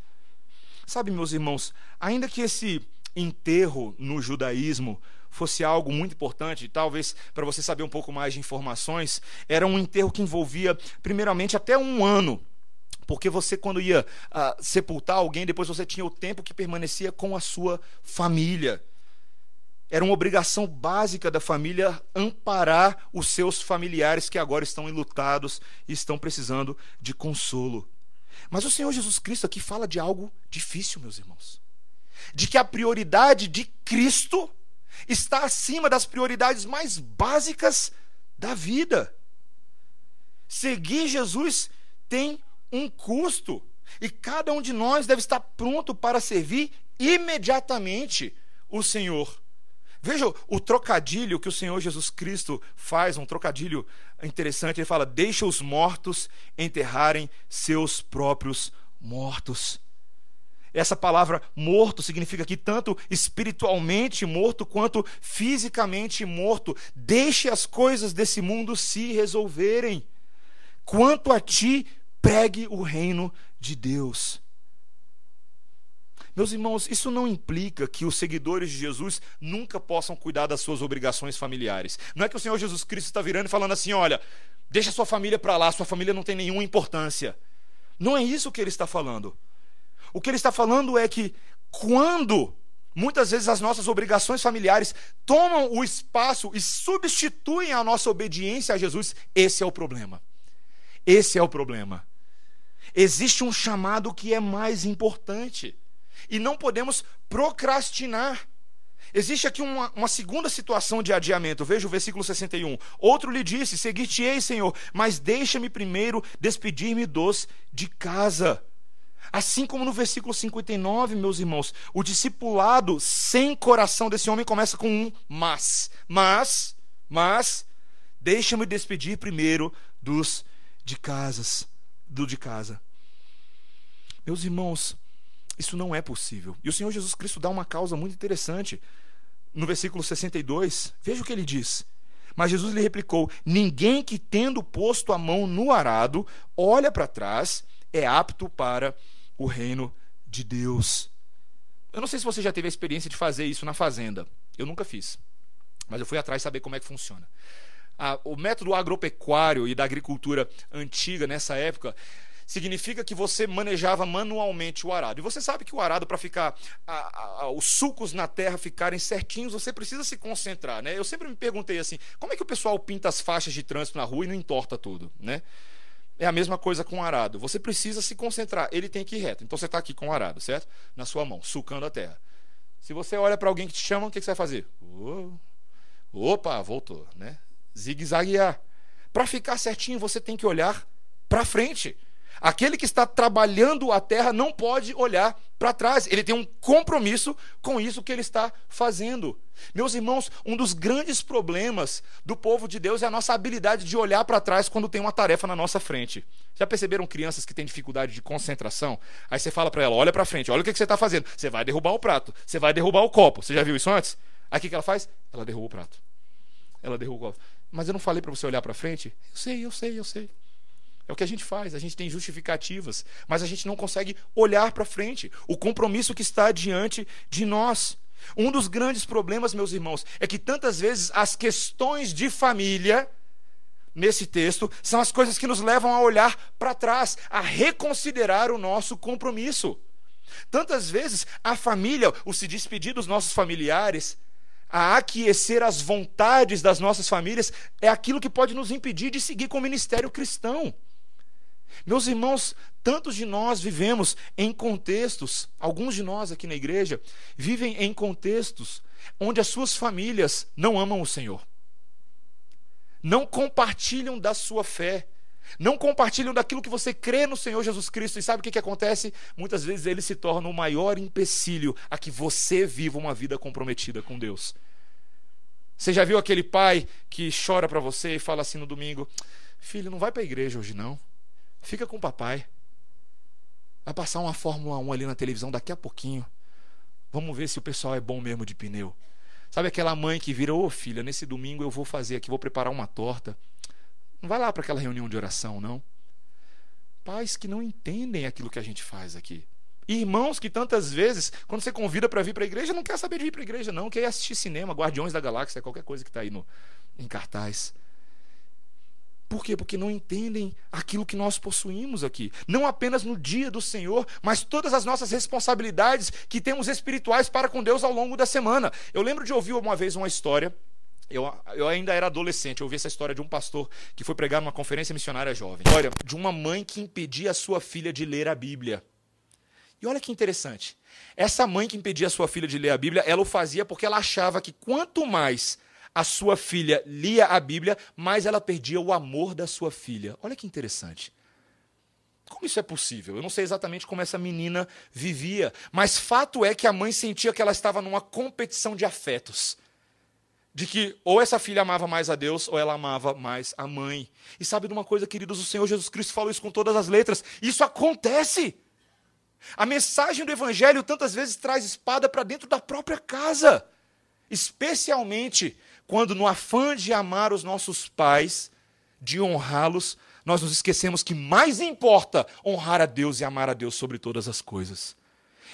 Sabe, meus irmãos, ainda que esse enterro no judaísmo fosse algo muito importante, talvez para você saber um pouco mais de informações, era um enterro que envolvia, primeiramente, até um ano. Porque você, quando ia uh, sepultar alguém, depois você tinha o tempo que permanecia com a sua família. Era uma obrigação básica da família amparar os seus familiares que agora estão enlutados e estão precisando de consolo. Mas o Senhor Jesus Cristo aqui fala de algo difícil, meus irmãos. De que a prioridade de Cristo está acima das prioridades mais básicas da vida. Seguir Jesus tem um custo e cada um de nós deve estar pronto para servir imediatamente o Senhor. Veja o trocadilho que o Senhor Jesus Cristo faz, um trocadilho interessante. Ele fala: Deixa os mortos enterrarem seus próprios mortos. Essa palavra morto significa aqui tanto espiritualmente morto quanto fisicamente morto. Deixe as coisas desse mundo se resolverem. Quanto a ti, pregue o reino de Deus. Meus irmãos, isso não implica que os seguidores de Jesus nunca possam cuidar das suas obrigações familiares. Não é que o Senhor Jesus Cristo está virando e falando assim: olha, deixa sua família para lá, sua família não tem nenhuma importância. Não é isso que ele está falando. O que ele está falando é que quando muitas vezes as nossas obrigações familiares tomam o espaço e substituem a nossa obediência a Jesus, esse é o problema. Esse é o problema. Existe um chamado que é mais importante e não podemos procrastinar. Existe aqui uma, uma, segunda situação de adiamento. Veja o versículo 61. Outro lhe disse: Seguir-te-ei, Senhor, mas deixa-me primeiro despedir-me dos de casa. Assim como no versículo 59, meus irmãos, o discipulado sem coração desse homem começa com um mas. Mas, mas, deixa-me despedir primeiro dos de casas, do de casa. Meus irmãos, isso não é possível. E o Senhor Jesus Cristo dá uma causa muito interessante. No versículo 62, veja o que ele diz. Mas Jesus lhe replicou: Ninguém que tendo posto a mão no arado, olha para trás, é apto para o reino de Deus. Eu não sei se você já teve a experiência de fazer isso na fazenda. Eu nunca fiz. Mas eu fui atrás saber como é que funciona. Ah, o método agropecuário e da agricultura antiga nessa época significa que você manejava manualmente o arado. E você sabe que o arado, para ficar a, a, os sulcos na terra ficarem certinhos, você precisa se concentrar. Né? Eu sempre me perguntei assim: como é que o pessoal pinta as faixas de trânsito na rua e não entorta tudo? Né? É a mesma coisa com o arado. Você precisa se concentrar. Ele tem que ir reto. Então você está aqui com o arado, certo? Na sua mão, sulcando a terra. Se você olha para alguém que te chama, o que, você vai fazer? opa, voltou, né? zigue-zaguear. Para ficar certinho, você tem que olhar para frente. Aquele que está trabalhando a terra não pode olhar para trás, ele tem um compromisso com isso que ele está fazendo. Meus irmãos, um dos grandes problemas do povo de Deus é a nossa habilidade de olhar para trás quando tem uma tarefa na nossa frente. Já perceberam crianças que têm dificuldade de concentração? Aí você fala para ela: olha para frente, olha o que você está fazendo. Você vai derrubar o prato, você vai derrubar o copo. Você já viu isso antes? Aí o que ela faz? Ela derruba o prato. Ela derruba o copo. Mas eu não falei para você olhar para frente? Eu sei, eu sei, eu sei. É o que a gente faz, a gente tem justificativas, mas a gente não consegue olhar para frente, o compromisso que está diante de nós. Um dos grandes problemas, meus irmãos, é que tantas vezes as questões de família, nesse texto, são as coisas que nos levam a olhar para trás, a reconsiderar o nosso compromisso. Tantas vezes a família, o se despedir dos nossos familiares, a aquecer as vontades das nossas famílias, é aquilo que pode nos impedir de seguir com o ministério cristão. Meus irmãos, tantos de nós vivemos em contextos, alguns de nós aqui na igreja vivem em contextos onde as suas famílias não amam o Senhor, não compartilham da sua fé, não compartilham daquilo que você crê no Senhor Jesus Cristo. E sabe o que, que acontece? Muitas vezes ele se torna o maior empecilho a que você viva uma vida comprometida com Deus. Você já viu aquele pai que chora para você e fala assim no domingo: Filho, não vai para a igreja hoje não. Fica com o papai. Vai passar uma Fórmula 1 ali na televisão daqui a pouquinho. Vamos ver se o pessoal é bom mesmo de pneu. Sabe aquela mãe que vira, ô oh, filha, nesse domingo eu vou fazer aqui, vou preparar uma torta. Não vai lá para aquela reunião de oração, não. Pais que não entendem aquilo que a gente faz aqui. Irmãos que tantas vezes, quando você convida para vir para a igreja, não quer saber de vir para a igreja, não, quer assistir cinema, Guardiões da Galáxia, qualquer coisa que está aí no, em cartaz. Por quê? Porque não entendem aquilo que nós possuímos aqui. Não apenas no dia do Senhor, mas todas as nossas responsabilidades que temos espirituais para com Deus ao longo da semana. Eu lembro de ouvir uma vez uma história. Eu, eu ainda era adolescente, eu ouvi essa história de um pastor que foi pregar numa conferência missionária jovem. História de uma mãe que impedia a sua filha de ler a Bíblia. E olha que interessante. Essa mãe que impedia a sua filha de ler a Bíblia, ela o fazia porque ela achava que quanto mais a sua filha lia a Bíblia, mas ela perdia o amor da sua filha. Olha que interessante. Como isso é possível? Eu não sei exatamente como essa menina vivia, mas fato é que a mãe sentia que ela estava numa competição de afetos. De que ou essa filha amava mais a Deus ou ela amava mais a mãe. E sabe de uma coisa, queridos? O Senhor Jesus Cristo falou isso com todas as letras. Isso acontece. A mensagem do Evangelho tantas vezes traz espada para dentro da própria casa. Especialmente quando, no afã de amar os nossos pais, de honrá-los, nós nos esquecemos que mais importa honrar a Deus e amar a Deus sobre todas as coisas.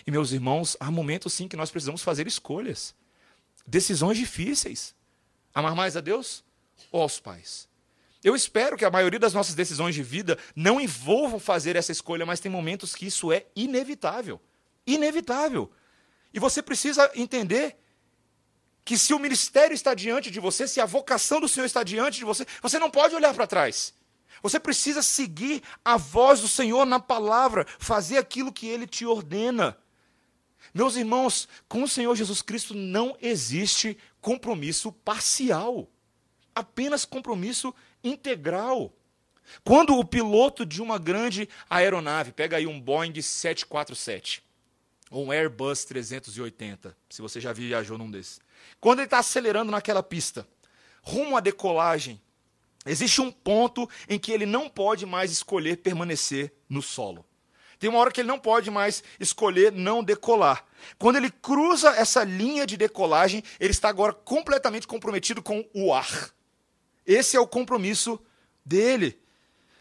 E, meus irmãos, há momentos sim que nós precisamos fazer escolhas, decisões difíceis. Amar mais a Deus ou aos pais? Eu espero que a maioria das nossas decisões de vida não envolvam fazer essa escolha, mas tem momentos que isso é inevitável. Inevitável. E você precisa entender que se o ministério está diante de você, se a vocação do Senhor está diante de você, você não pode olhar para trás. Você precisa seguir a voz do Senhor na palavra, fazer aquilo que ele te ordena. Meus irmãos, com o Senhor Jesus Cristo não existe compromisso parcial, apenas compromisso integral. Quando o piloto de uma grande aeronave, pega aí um Boeing 747, ou um Airbus 380, se você já viajou num desses. Quando ele está acelerando naquela pista, rumo à decolagem, existe um ponto em que ele não pode mais escolher permanecer no solo. Tem uma hora que ele não pode mais escolher não decolar. Quando ele cruza essa linha de decolagem, ele está agora completamente comprometido com o ar. Esse é o compromisso dele.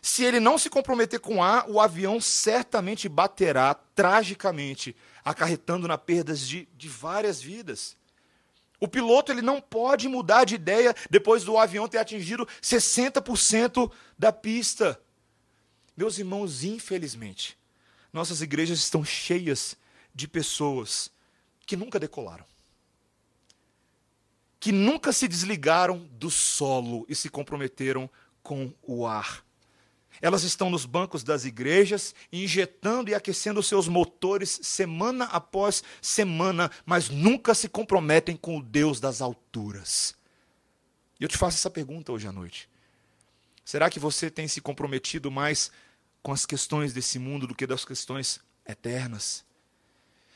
Se ele não se comprometer com o ar, o avião certamente baterá tragicamente, acarretando na perdas de, de várias vidas. O piloto ele não pode mudar de ideia depois do avião ter atingido 60% da pista. Meus irmãos, infelizmente, nossas igrejas estão cheias de pessoas que nunca decolaram. Que nunca se desligaram do solo e se comprometeram com o ar. Elas estão nos bancos das igrejas, injetando e aquecendo seus motores semana após semana, mas nunca se comprometem com o Deus das alturas. E eu te faço essa pergunta hoje à noite. Será que você tem se comprometido mais com as questões desse mundo do que das questões eternas?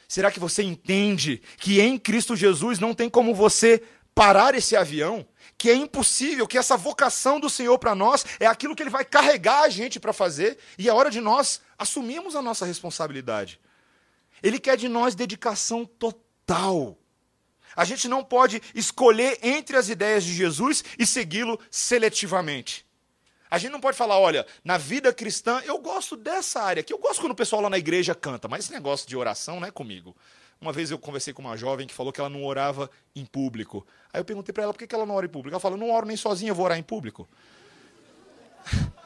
Será que você entende que em Cristo Jesus não tem como você parar esse avião? Que é impossível, que essa vocação do Senhor para nós é aquilo que Ele vai carregar a gente para fazer e é hora de nós assumirmos a nossa responsabilidade. Ele quer de nós dedicação total. A gente não pode escolher entre as ideias de Jesus e segui-lo seletivamente. A gente não pode falar, olha, na vida cristã eu gosto dessa área aqui. Eu gosto quando o pessoal lá na igreja canta, mas esse negócio de oração não é comigo. Uma vez eu conversei com uma jovem que falou que ela não orava em público. Aí eu perguntei para ela por que ela não ora em público. Ela falou, não oro nem sozinha, eu vou orar em público.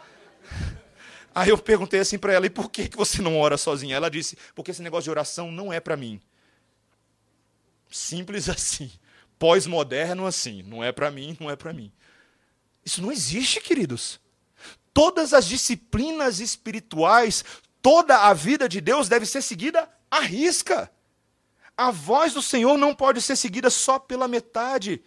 Aí eu perguntei assim para ela, e por que você não ora sozinha? Ela disse, porque esse negócio de oração não é para mim. Simples assim. Pós-moderno assim. Não é para mim, não é para mim. Isso não existe, queridos. Todas as disciplinas espirituais, toda a vida de Deus deve ser seguida à risca. A voz do Senhor não pode ser seguida só pela metade.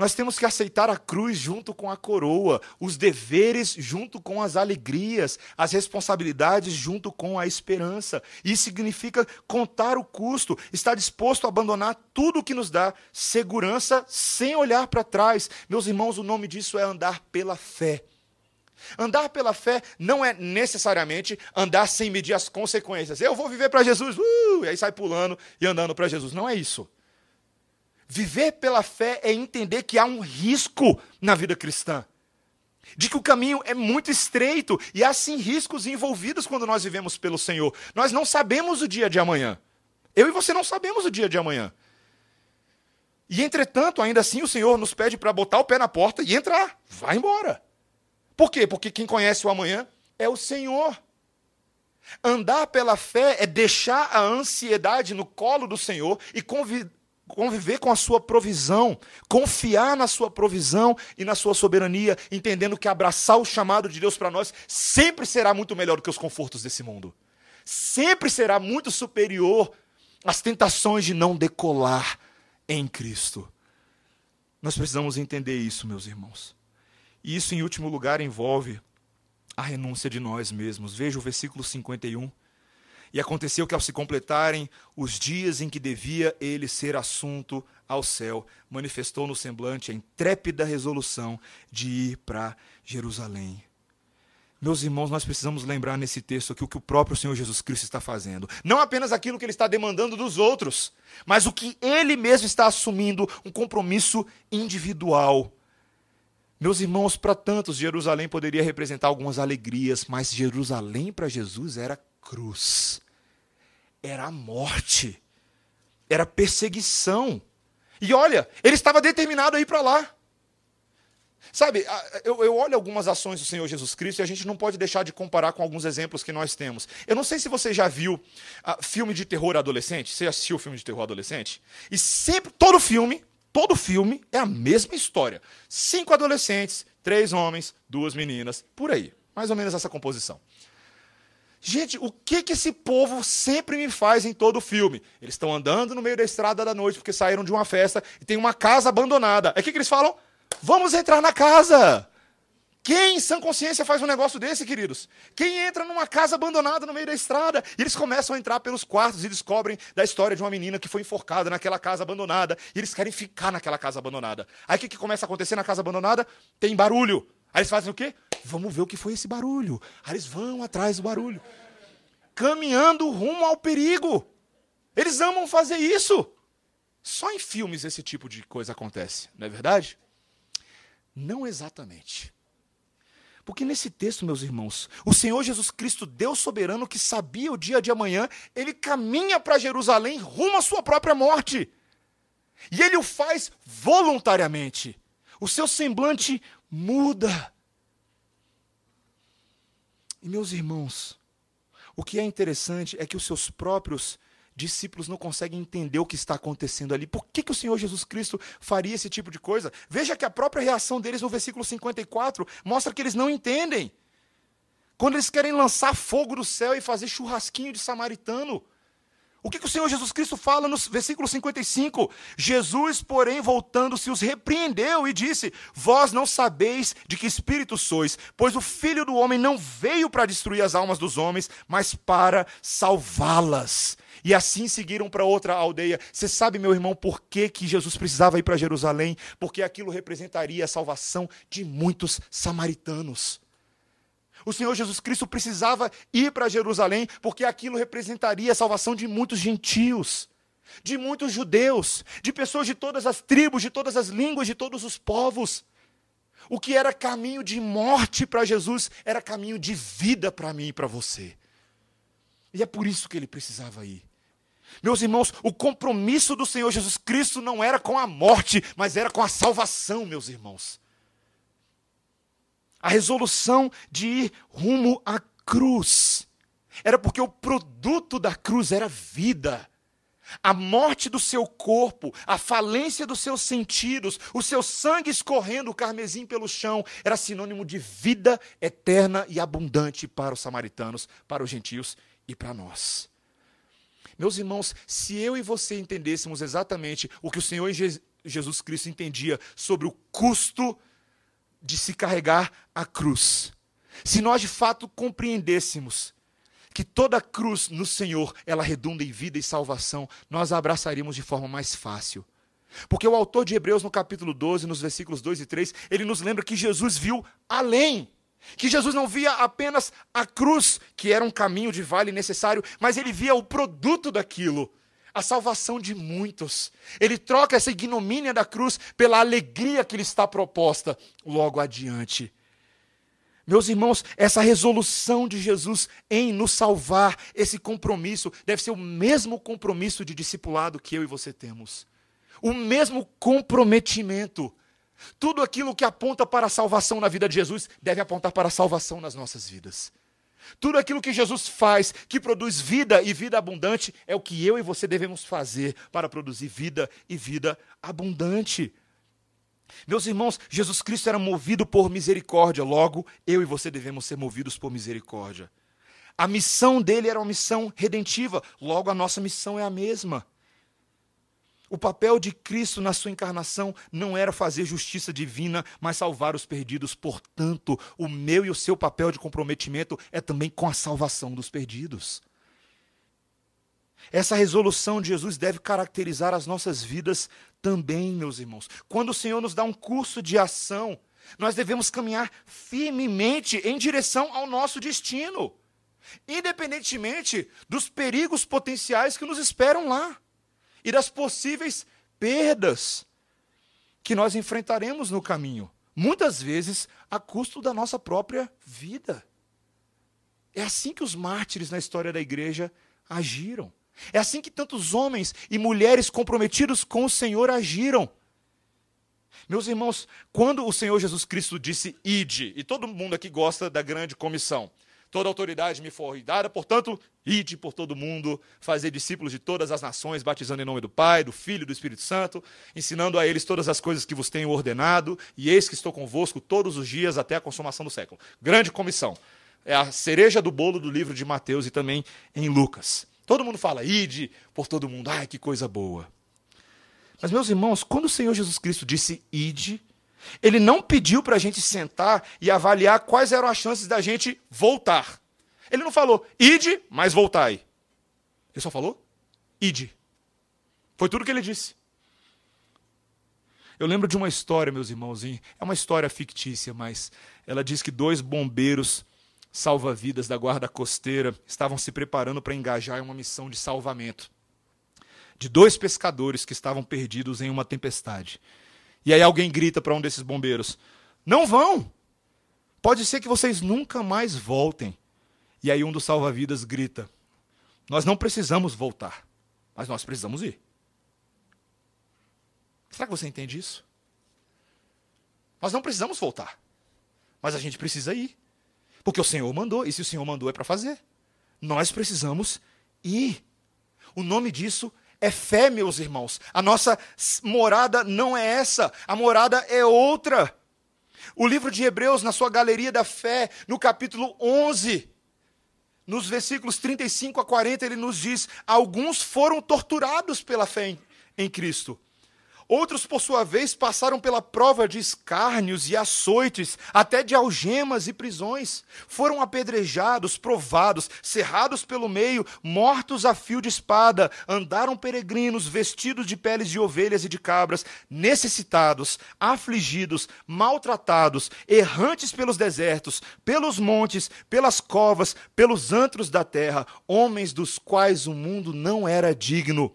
Nós temos que aceitar a cruz junto com a coroa, os deveres junto com as alegrias, as responsabilidades junto com a esperança. Isso significa contar o custo, estar disposto a abandonar tudo que nos dá segurança sem olhar para trás. Meus irmãos, o nome disso é andar pela fé. Andar pela fé não é necessariamente andar sem medir as consequências. Eu vou viver para Jesus, uh, e aí sai pulando e andando para Jesus. Não é isso. Viver pela fé é entender que há um risco na vida cristã. De que o caminho é muito estreito e há sim riscos envolvidos quando nós vivemos pelo Senhor. Nós não sabemos o dia de amanhã. Eu e você não sabemos o dia de amanhã. E entretanto, ainda assim, o Senhor nos pede para botar o pé na porta e entrar. Vai embora. Por quê? Porque quem conhece o amanhã é o Senhor. Andar pela fé é deixar a ansiedade no colo do Senhor e conviver com a sua provisão, confiar na sua provisão e na sua soberania, entendendo que abraçar o chamado de Deus para nós sempre será muito melhor do que os confortos desse mundo. Sempre será muito superior às tentações de não decolar em Cristo. Nós precisamos entender isso, meus irmãos. E isso, em último lugar, envolve a renúncia de nós mesmos. Veja o versículo 51. E aconteceu que, ao se completarem os dias em que devia ele ser assunto ao céu, manifestou no semblante a intrépida resolução de ir para Jerusalém. Meus irmãos, nós precisamos lembrar nesse texto aqui o que o próprio Senhor Jesus Cristo está fazendo. Não apenas aquilo que ele está demandando dos outros, mas o que ele mesmo está assumindo um compromisso individual. Meus irmãos, para tantos, Jerusalém poderia representar algumas alegrias, mas Jerusalém para Jesus era cruz, era morte, era perseguição. E olha, ele estava determinado a ir para lá. Sabe, eu, eu, olho algumas ações do Senhor Jesus Cristo e a gente não pode deixar de comparar com alguns exemplos que nós temos. Eu não sei se você já viu uh, filme de terror adolescente. Você assistiu filme de terror adolescente? E sempre, todo filme, todo filme é a mesma história. Cinco adolescentes, três homens, duas meninas, por aí. Mais ou menos essa composição. Gente, o que, que esse povo sempre me faz em todo filme? Eles estão andando no meio da estrada da noite porque saíram de uma festa e tem uma casa abandonada. Aí o que, que eles falam? Vamos entrar na casa. Quem em sã consciência faz um negócio desse, queridos? Quem entra numa casa abandonada no meio da estrada? E eles começam a entrar pelos quartos e descobrem da história de uma menina que foi enforcada naquela casa abandonada. E eles querem ficar naquela casa abandonada. Aí o que, que começa a acontecer na casa abandonada? Tem barulho. Aí eles fazem o quê? Vamos ver o que foi esse barulho. Aí eles vão atrás do barulho. Caminhando rumo ao perigo. Eles amam fazer isso. Só em filmes esse tipo de coisa acontece, não é verdade? Não exatamente. Porque nesse texto, meus irmãos, o Senhor Jesus Cristo, Deus soberano que sabia o dia de amanhã, ele caminha para Jerusalém rumo à sua própria morte. E ele o faz voluntariamente. O seu semblante muda. E meus irmãos, o que é interessante é que os seus próprios discípulos não conseguem entender o que está acontecendo ali. Por que, que o Senhor Jesus Cristo faria esse tipo de coisa? Veja que a própria reação deles no versículo 54 mostra que eles não entendem. Quando eles querem lançar fogo do céu e fazer churrasquinho de samaritano. O que, que, o Senhor Jesus Cristo fala no versículo 55? Jesus, porém, voltando-se, os repreendeu e disse: Vós não sabeis de que espírito sois, pois o Filho do Homem não veio para destruir as almas dos homens, mas para salvá-las. E assim seguiram para outra aldeia. Você sabe, meu irmão, por que, que Jesus precisava ir para Jerusalém? Porque aquilo representaria a salvação de muitos samaritanos. O Senhor Jesus Cristo precisava ir para Jerusalém porque aquilo representaria a salvação de muitos gentios, de muitos judeus, de pessoas de todas as tribos, de todas as línguas, de todos os povos. O que era caminho de morte para Jesus era caminho de vida para mim e para você. E é por isso que ele precisava ir. Meus irmãos, o compromisso do Senhor Jesus Cristo não era com a morte, mas era com a salvação, meus irmãos. A resolução de ir rumo à cruz era porque o produto da cruz era vida. A morte do seu corpo, a falência dos seus sentidos, o seu sangue escorrendo o carmesim pelo chão, era sinônimo de vida eterna e abundante para os samaritanos, para os gentios e para nós. Meus irmãos, se eu e você entendêssemos exatamente o que o Senhor Jesus Cristo entendia sobre o custo de se carregar a cruz. Se nós de fato compreendêssemos que toda cruz no Senhor, ela redunda em vida e salvação, nós a abraçaríamos de forma mais fácil. Porque o autor de Hebreus, no capítulo 12, nos versículos 2 e 3, ele nos lembra que Jesus viu além. Que Jesus não via apenas a cruz, que era um caminho de vale necessário, mas ele via o produto daquilo a salvação de muitos. Ele troca essa ignomínia da cruz pela alegria que lhe está proposta logo adiante. Meus irmãos, essa resolução de Jesus em nos salvar, esse compromisso, deve ser o mesmo compromisso de discipulado que eu e você temos. O mesmo comprometimento. Tudo aquilo que aponta para a salvação na vida de Jesus deve apontar para a salvação nas nossas vidas. Tudo aquilo que Jesus faz, que produz vida e vida abundante, é o que eu e você devemos fazer para produzir vida e vida abundante. Meus irmãos, Jesus Cristo era movido por misericórdia, logo eu e você devemos ser movidos por misericórdia. A missão dele era uma missão redentiva, logo a nossa missão é a mesma. O papel de Cristo na sua encarnação não era fazer justiça divina, mas salvar os perdidos. Portanto, o meu e o seu papel de comprometimento é também com a salvação dos perdidos. Essa resolução de Jesus deve caracterizar as nossas vidas também, meus irmãos. Quando o Senhor nos dá um curso de ação, nós devemos caminhar firmemente em direção ao nosso destino, independentemente dos perigos potenciais que nos esperam lá e das possíveis perdas que nós enfrentaremos no caminho, muitas vezes a custo da nossa própria vida. É assim que os mártires na história da igreja agiram. É assim que tantos homens e mulheres comprometidos com o Senhor agiram. Meus irmãos, quando o Senhor Jesus Cristo disse ide, e todo mundo aqui gosta da grande comissão, Toda autoridade me foi dada, portanto, ide por todo mundo, fazer discípulos de todas as nações, batizando em nome do Pai, do Filho e do Espírito Santo, ensinando a eles todas as coisas que vos tenho ordenado, e eis que estou convosco todos os dias até a consumação do século. Grande comissão. É a cereja do bolo do livro de Mateus e também em Lucas. Todo mundo fala, ide por todo mundo, ai que coisa boa. Mas, meus irmãos, quando o Senhor Jesus Cristo disse ide, ele não pediu para a gente sentar e avaliar quais eram as chances da gente voltar. Ele não falou, ide, mas voltai. Ele só falou, ide. Foi tudo que ele disse. Eu lembro de uma história, meus irmãos, é uma história fictícia, mas ela diz que dois bombeiros salva-vidas da guarda costeira estavam se preparando para engajar em uma missão de salvamento de dois pescadores que estavam perdidos em uma tempestade. E aí alguém grita para um desses bombeiros: Não vão! Pode ser que vocês nunca mais voltem. E aí um dos salva-vidas grita: Nós não precisamos voltar, mas nós precisamos ir. Será que você entende isso? Nós não precisamos voltar, mas a gente precisa ir. Porque o Senhor mandou, e se o Senhor mandou é para fazer. Nós precisamos ir. O nome disso é fé, meus irmãos. A nossa morada não é essa, a morada é outra. O livro de Hebreus, na sua galeria da fé, no capítulo 11, nos versículos 35 a 40, ele nos diz: alguns foram torturados pela fé em, em Cristo. Outros, por sua vez, passaram pela prova de escárnios e açoites, até de algemas e prisões. Foram apedrejados, provados, cerrados pelo meio, mortos a fio de espada. Andaram peregrinos, vestidos de peles de ovelhas e de cabras, necessitados, afligidos, maltratados, errantes pelos desertos, pelos montes, pelas covas, pelos antros da terra, homens dos quais o mundo não era digno.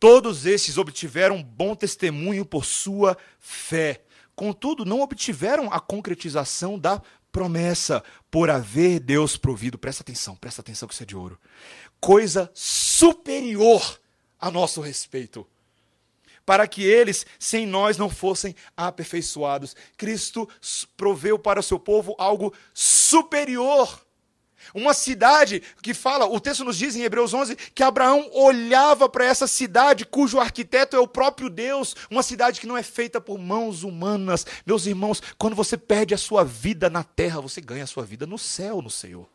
Todos esses obtiveram bom testemunho por sua fé. Contudo, não obtiveram a concretização da promessa por haver Deus provido. Presta atenção, presta atenção que isso é de ouro. Coisa superior a nosso respeito. Para que eles, sem nós, não fossem aperfeiçoados. Cristo proveu para o seu povo algo superior uma cidade que fala, o texto nos diz em Hebreus 11, que Abraão olhava para essa cidade cujo arquiteto é o próprio Deus, uma cidade que não é feita por mãos humanas. Meus irmãos, quando você perde a sua vida na terra, você ganha a sua vida no céu, no Senhor.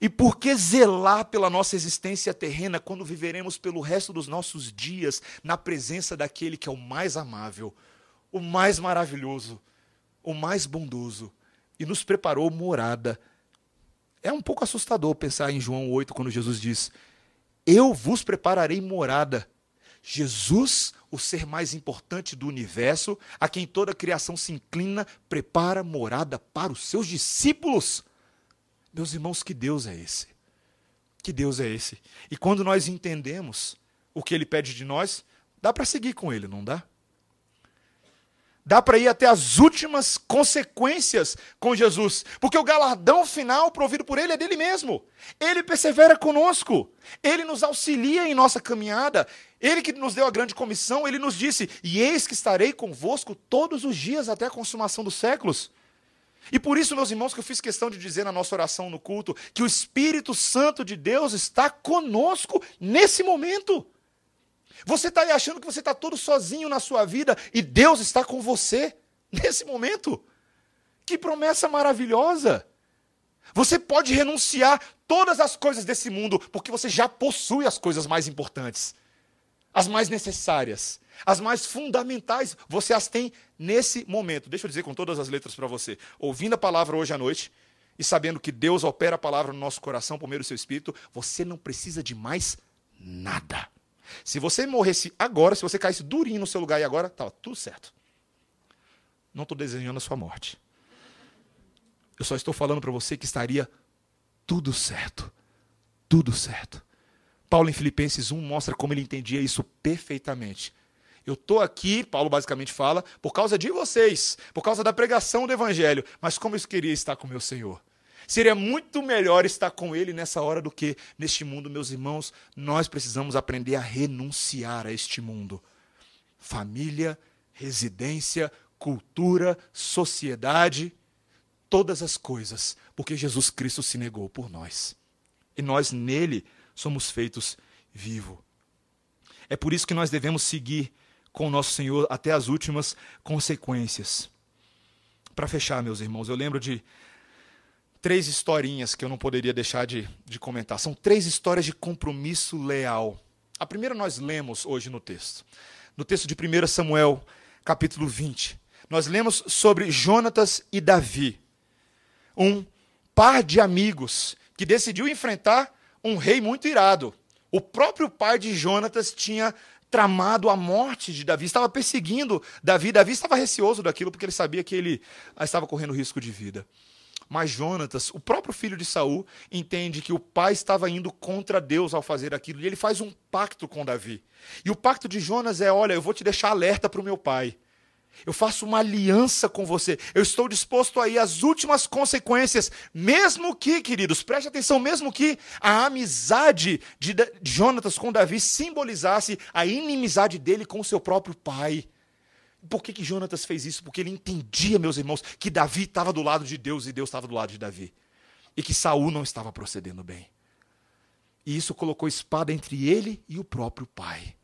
E por que zelar pela nossa existência terrena quando viveremos pelo resto dos nossos dias na presença daquele que é o mais amável, o mais maravilhoso, o mais bondoso e nos preparou morada é um pouco assustador pensar em João 8, quando Jesus diz: Eu vos prepararei morada. Jesus, o ser mais importante do universo, a quem toda a criação se inclina, prepara morada para os seus discípulos. Meus irmãos, que Deus é esse? Que Deus é esse? E quando nós entendemos o que ele pede de nós, dá para seguir com ele, não dá? Dá para ir até as últimas consequências com Jesus, porque o galardão final provido por Ele é dele mesmo. Ele persevera conosco, Ele nos auxilia em nossa caminhada, Ele que nos deu a grande comissão, Ele nos disse: E eis que estarei convosco todos os dias até a consumação dos séculos. E por isso, meus irmãos, que eu fiz questão de dizer na nossa oração no culto, que o Espírito Santo de Deus está conosco nesse momento. Você está aí achando que você está todo sozinho na sua vida e Deus está com você nesse momento. Que promessa maravilhosa! Você pode renunciar todas as coisas desse mundo, porque você já possui as coisas mais importantes, as mais necessárias, as mais fundamentais. Você as tem nesse momento. Deixa eu dizer com todas as letras para você. Ouvindo a palavra hoje à noite e sabendo que Deus opera a palavra no nosso coração por meio do seu espírito, você não precisa de mais nada. Se você morresse agora, se você caísse durinho no seu lugar e agora, tá tudo certo. Não estou desejando a sua morte. Eu só estou falando para você que estaria tudo certo. Tudo certo. Paulo em Filipenses 1 mostra como ele entendia isso perfeitamente. Eu estou aqui, Paulo basicamente fala, por causa de vocês, por causa da pregação do Evangelho, mas como eu queria estar com meu Senhor. Seria muito melhor estar com Ele nessa hora do que neste mundo, meus irmãos. Nós precisamos aprender a renunciar a este mundo. Família, residência, cultura, sociedade, todas as coisas, porque Jesus Cristo se negou por nós. E nós nele somos feitos vivo. É por isso que nós devemos seguir com o nosso Senhor até as últimas consequências. Para fechar, meus irmãos, eu lembro de três historinhas que eu não poderia deixar de, de comentar. São três histórias de compromisso leal. A primeira nós lemos hoje no texto. No texto de 1 Samuel, capítulo 20. Nós lemos sobre Jonatas e Davi. Um par de amigos que decidiu enfrentar um rei muito irado. O próprio pai de Jonatas tinha tramado a morte de Davi, estava perseguindo Davi. Davi estava receoso daquilo porque ele sabia que ele estava correndo risco de vida. Mas Jonatas, o próprio filho de Saul, entende que o pai estava indo contra Deus ao fazer aquilo, e ele faz um pacto com Davi. E o pacto de Jonas é: olha, eu vou te deixar alerta para o meu pai. Eu faço uma aliança com você. Eu estou disposto a ir às últimas consequências, mesmo que, queridos, preste atenção, mesmo que a amizade de Jonatas com Davi simbolizasse a inimizade dele com seu próprio pai. Por que, que Jonatas fez isso? Porque ele entendia, meus irmãos, que Davi estava do lado de Deus e Deus estava do lado de Davi. E que Saul não estava procedendo bem. E isso colocou espada entre ele e o próprio pai.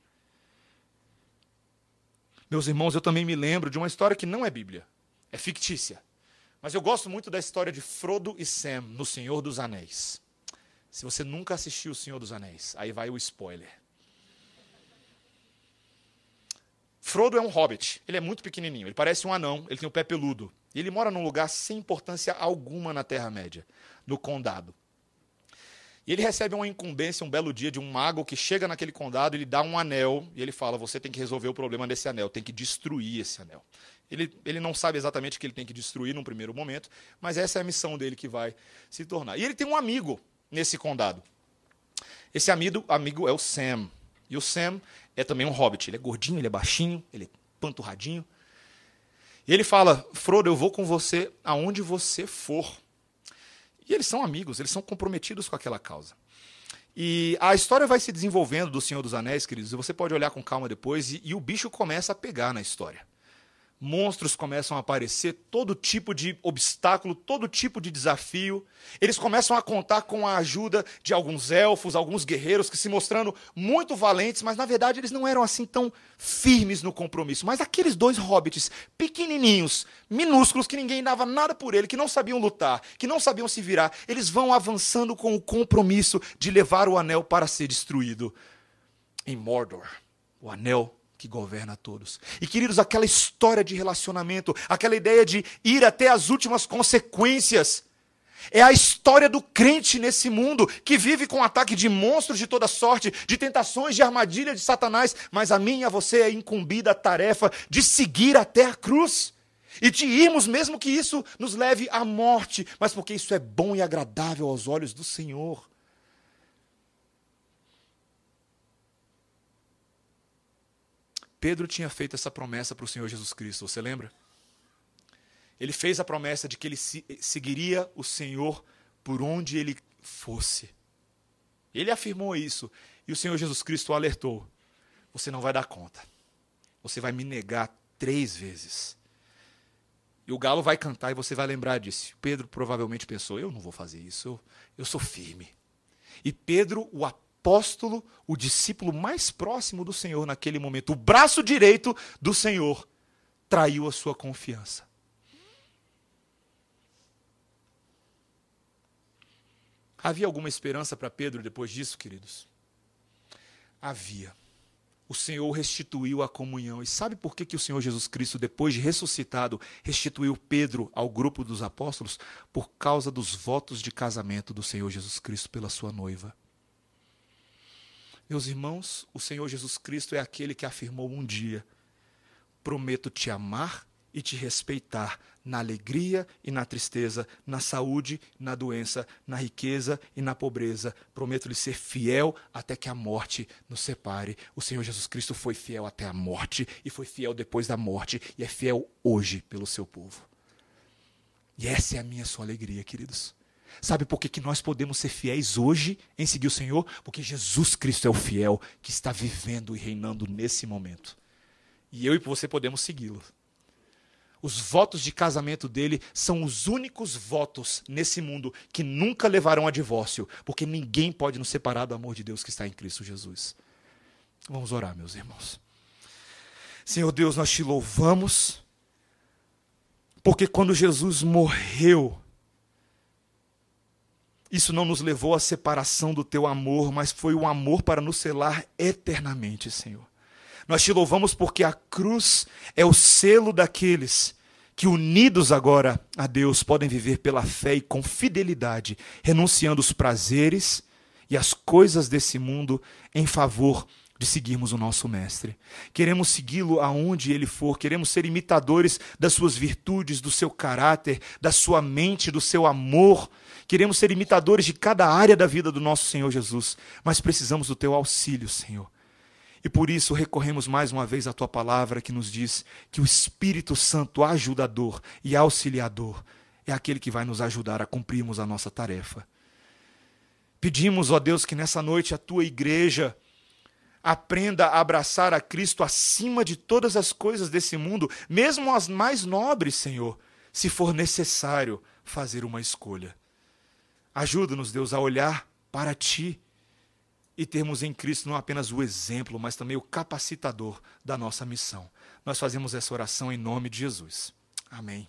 Meus irmãos, eu também me lembro de uma história que não é Bíblia, é fictícia. Mas eu gosto muito da história de Frodo e Sam no Senhor dos Anéis. Se você nunca assistiu O Senhor dos Anéis, aí vai o spoiler. Frodo é um hobbit. Ele é muito pequenininho. Ele parece um anão. Ele tem o pé peludo. E ele mora num lugar sem importância alguma na Terra-média, no condado. E ele recebe uma incumbência um belo dia de um mago que chega naquele condado, ele dá um anel e ele fala: Você tem que resolver o problema desse anel, tem que destruir esse anel. Ele, ele não sabe exatamente o que ele tem que destruir num primeiro momento, mas essa é a missão dele que vai se tornar. E ele tem um amigo nesse condado. Esse amigo, amigo é o Sam. E o Sam é também um hobbit. Ele é gordinho, ele é baixinho, ele é panturradinho. E ele fala: Frodo, eu vou com você aonde você for. E eles são amigos, eles são comprometidos com aquela causa. E a história vai se desenvolvendo do Senhor dos Anéis, queridos, e você pode olhar com calma depois, e, e o bicho começa a pegar na história monstros começam a aparecer, todo tipo de obstáculo, todo tipo de desafio. Eles começam a contar com a ajuda de alguns elfos, alguns guerreiros que se mostrando muito valentes, mas na verdade eles não eram assim tão firmes no compromisso. Mas aqueles dois hobbits, pequenininhos, minúsculos, que ninguém dava nada por ele, que não sabiam lutar, que não sabiam se virar, eles vão avançando com o compromisso de levar o anel para ser destruído em Mordor. O anel que governa a todos. E queridos, aquela história de relacionamento, aquela ideia de ir até as últimas consequências, é a história do crente nesse mundo que vive com ataque de monstros de toda sorte, de tentações, de armadilha de Satanás, mas a mim e a você é incumbida a tarefa de seguir até a cruz. E de irmos, mesmo que isso nos leve à morte, mas porque isso é bom e agradável aos olhos do Senhor. Pedro tinha feito essa promessa para o Senhor Jesus Cristo, você lembra? Ele fez a promessa de que ele seguiria o Senhor por onde ele fosse. Ele afirmou isso e o Senhor Jesus Cristo o alertou: Você não vai dar conta. Você vai me negar três vezes. E o galo vai cantar e você vai lembrar disso. Pedro provavelmente pensou: Eu não vou fazer isso, eu, eu sou firme. E Pedro o apóstolo, o discípulo mais próximo do Senhor naquele momento, o braço direito do Senhor, traiu a sua confiança. Havia alguma esperança para Pedro depois disso, queridos? Havia. O Senhor restituiu a comunhão. E sabe por que, que o Senhor Jesus Cristo, depois de ressuscitado, restituiu Pedro ao grupo dos apóstolos? Por causa dos votos de casamento do Senhor Jesus Cristo pela sua noiva. Meus irmãos, o Senhor Jesus Cristo é aquele que afirmou um dia: Prometo te amar e te respeitar na alegria e na tristeza, na saúde, na doença, na riqueza e na pobreza. Prometo lhe ser fiel até que a morte nos separe. O Senhor Jesus Cristo foi fiel até a morte e foi fiel depois da morte e é fiel hoje pelo seu povo. E essa é a minha sua alegria, queridos. Sabe por que, que nós podemos ser fiéis hoje em seguir o Senhor? Porque Jesus Cristo é o fiel que está vivendo e reinando nesse momento. E eu e você podemos segui-lo. Os votos de casamento dele são os únicos votos nesse mundo que nunca levarão a divórcio, porque ninguém pode nos separar do amor de Deus que está em Cristo Jesus. Vamos orar, meus irmãos. Senhor Deus, nós te louvamos, porque quando Jesus morreu, isso não nos levou à separação do teu amor, mas foi o amor para nos selar eternamente, Senhor. Nós te louvamos porque a cruz é o selo daqueles que, unidos agora a Deus, podem viver pela fé e com fidelidade, renunciando os prazeres e as coisas desse mundo em favor de seguirmos o nosso Mestre. Queremos segui-lo aonde ele for, queremos ser imitadores das suas virtudes, do seu caráter, da sua mente, do seu amor Queremos ser imitadores de cada área da vida do nosso Senhor Jesus, mas precisamos do teu auxílio, Senhor. E por isso recorremos mais uma vez à tua palavra que nos diz que o Espírito Santo, ajudador e auxiliador, é aquele que vai nos ajudar a cumprirmos a nossa tarefa. Pedimos, ó Deus, que nessa noite a tua igreja aprenda a abraçar a Cristo acima de todas as coisas desse mundo, mesmo as mais nobres, Senhor, se for necessário fazer uma escolha. Ajuda-nos, Deus, a olhar para Ti e termos em Cristo não apenas o exemplo, mas também o capacitador da nossa missão. Nós fazemos essa oração em nome de Jesus. Amém.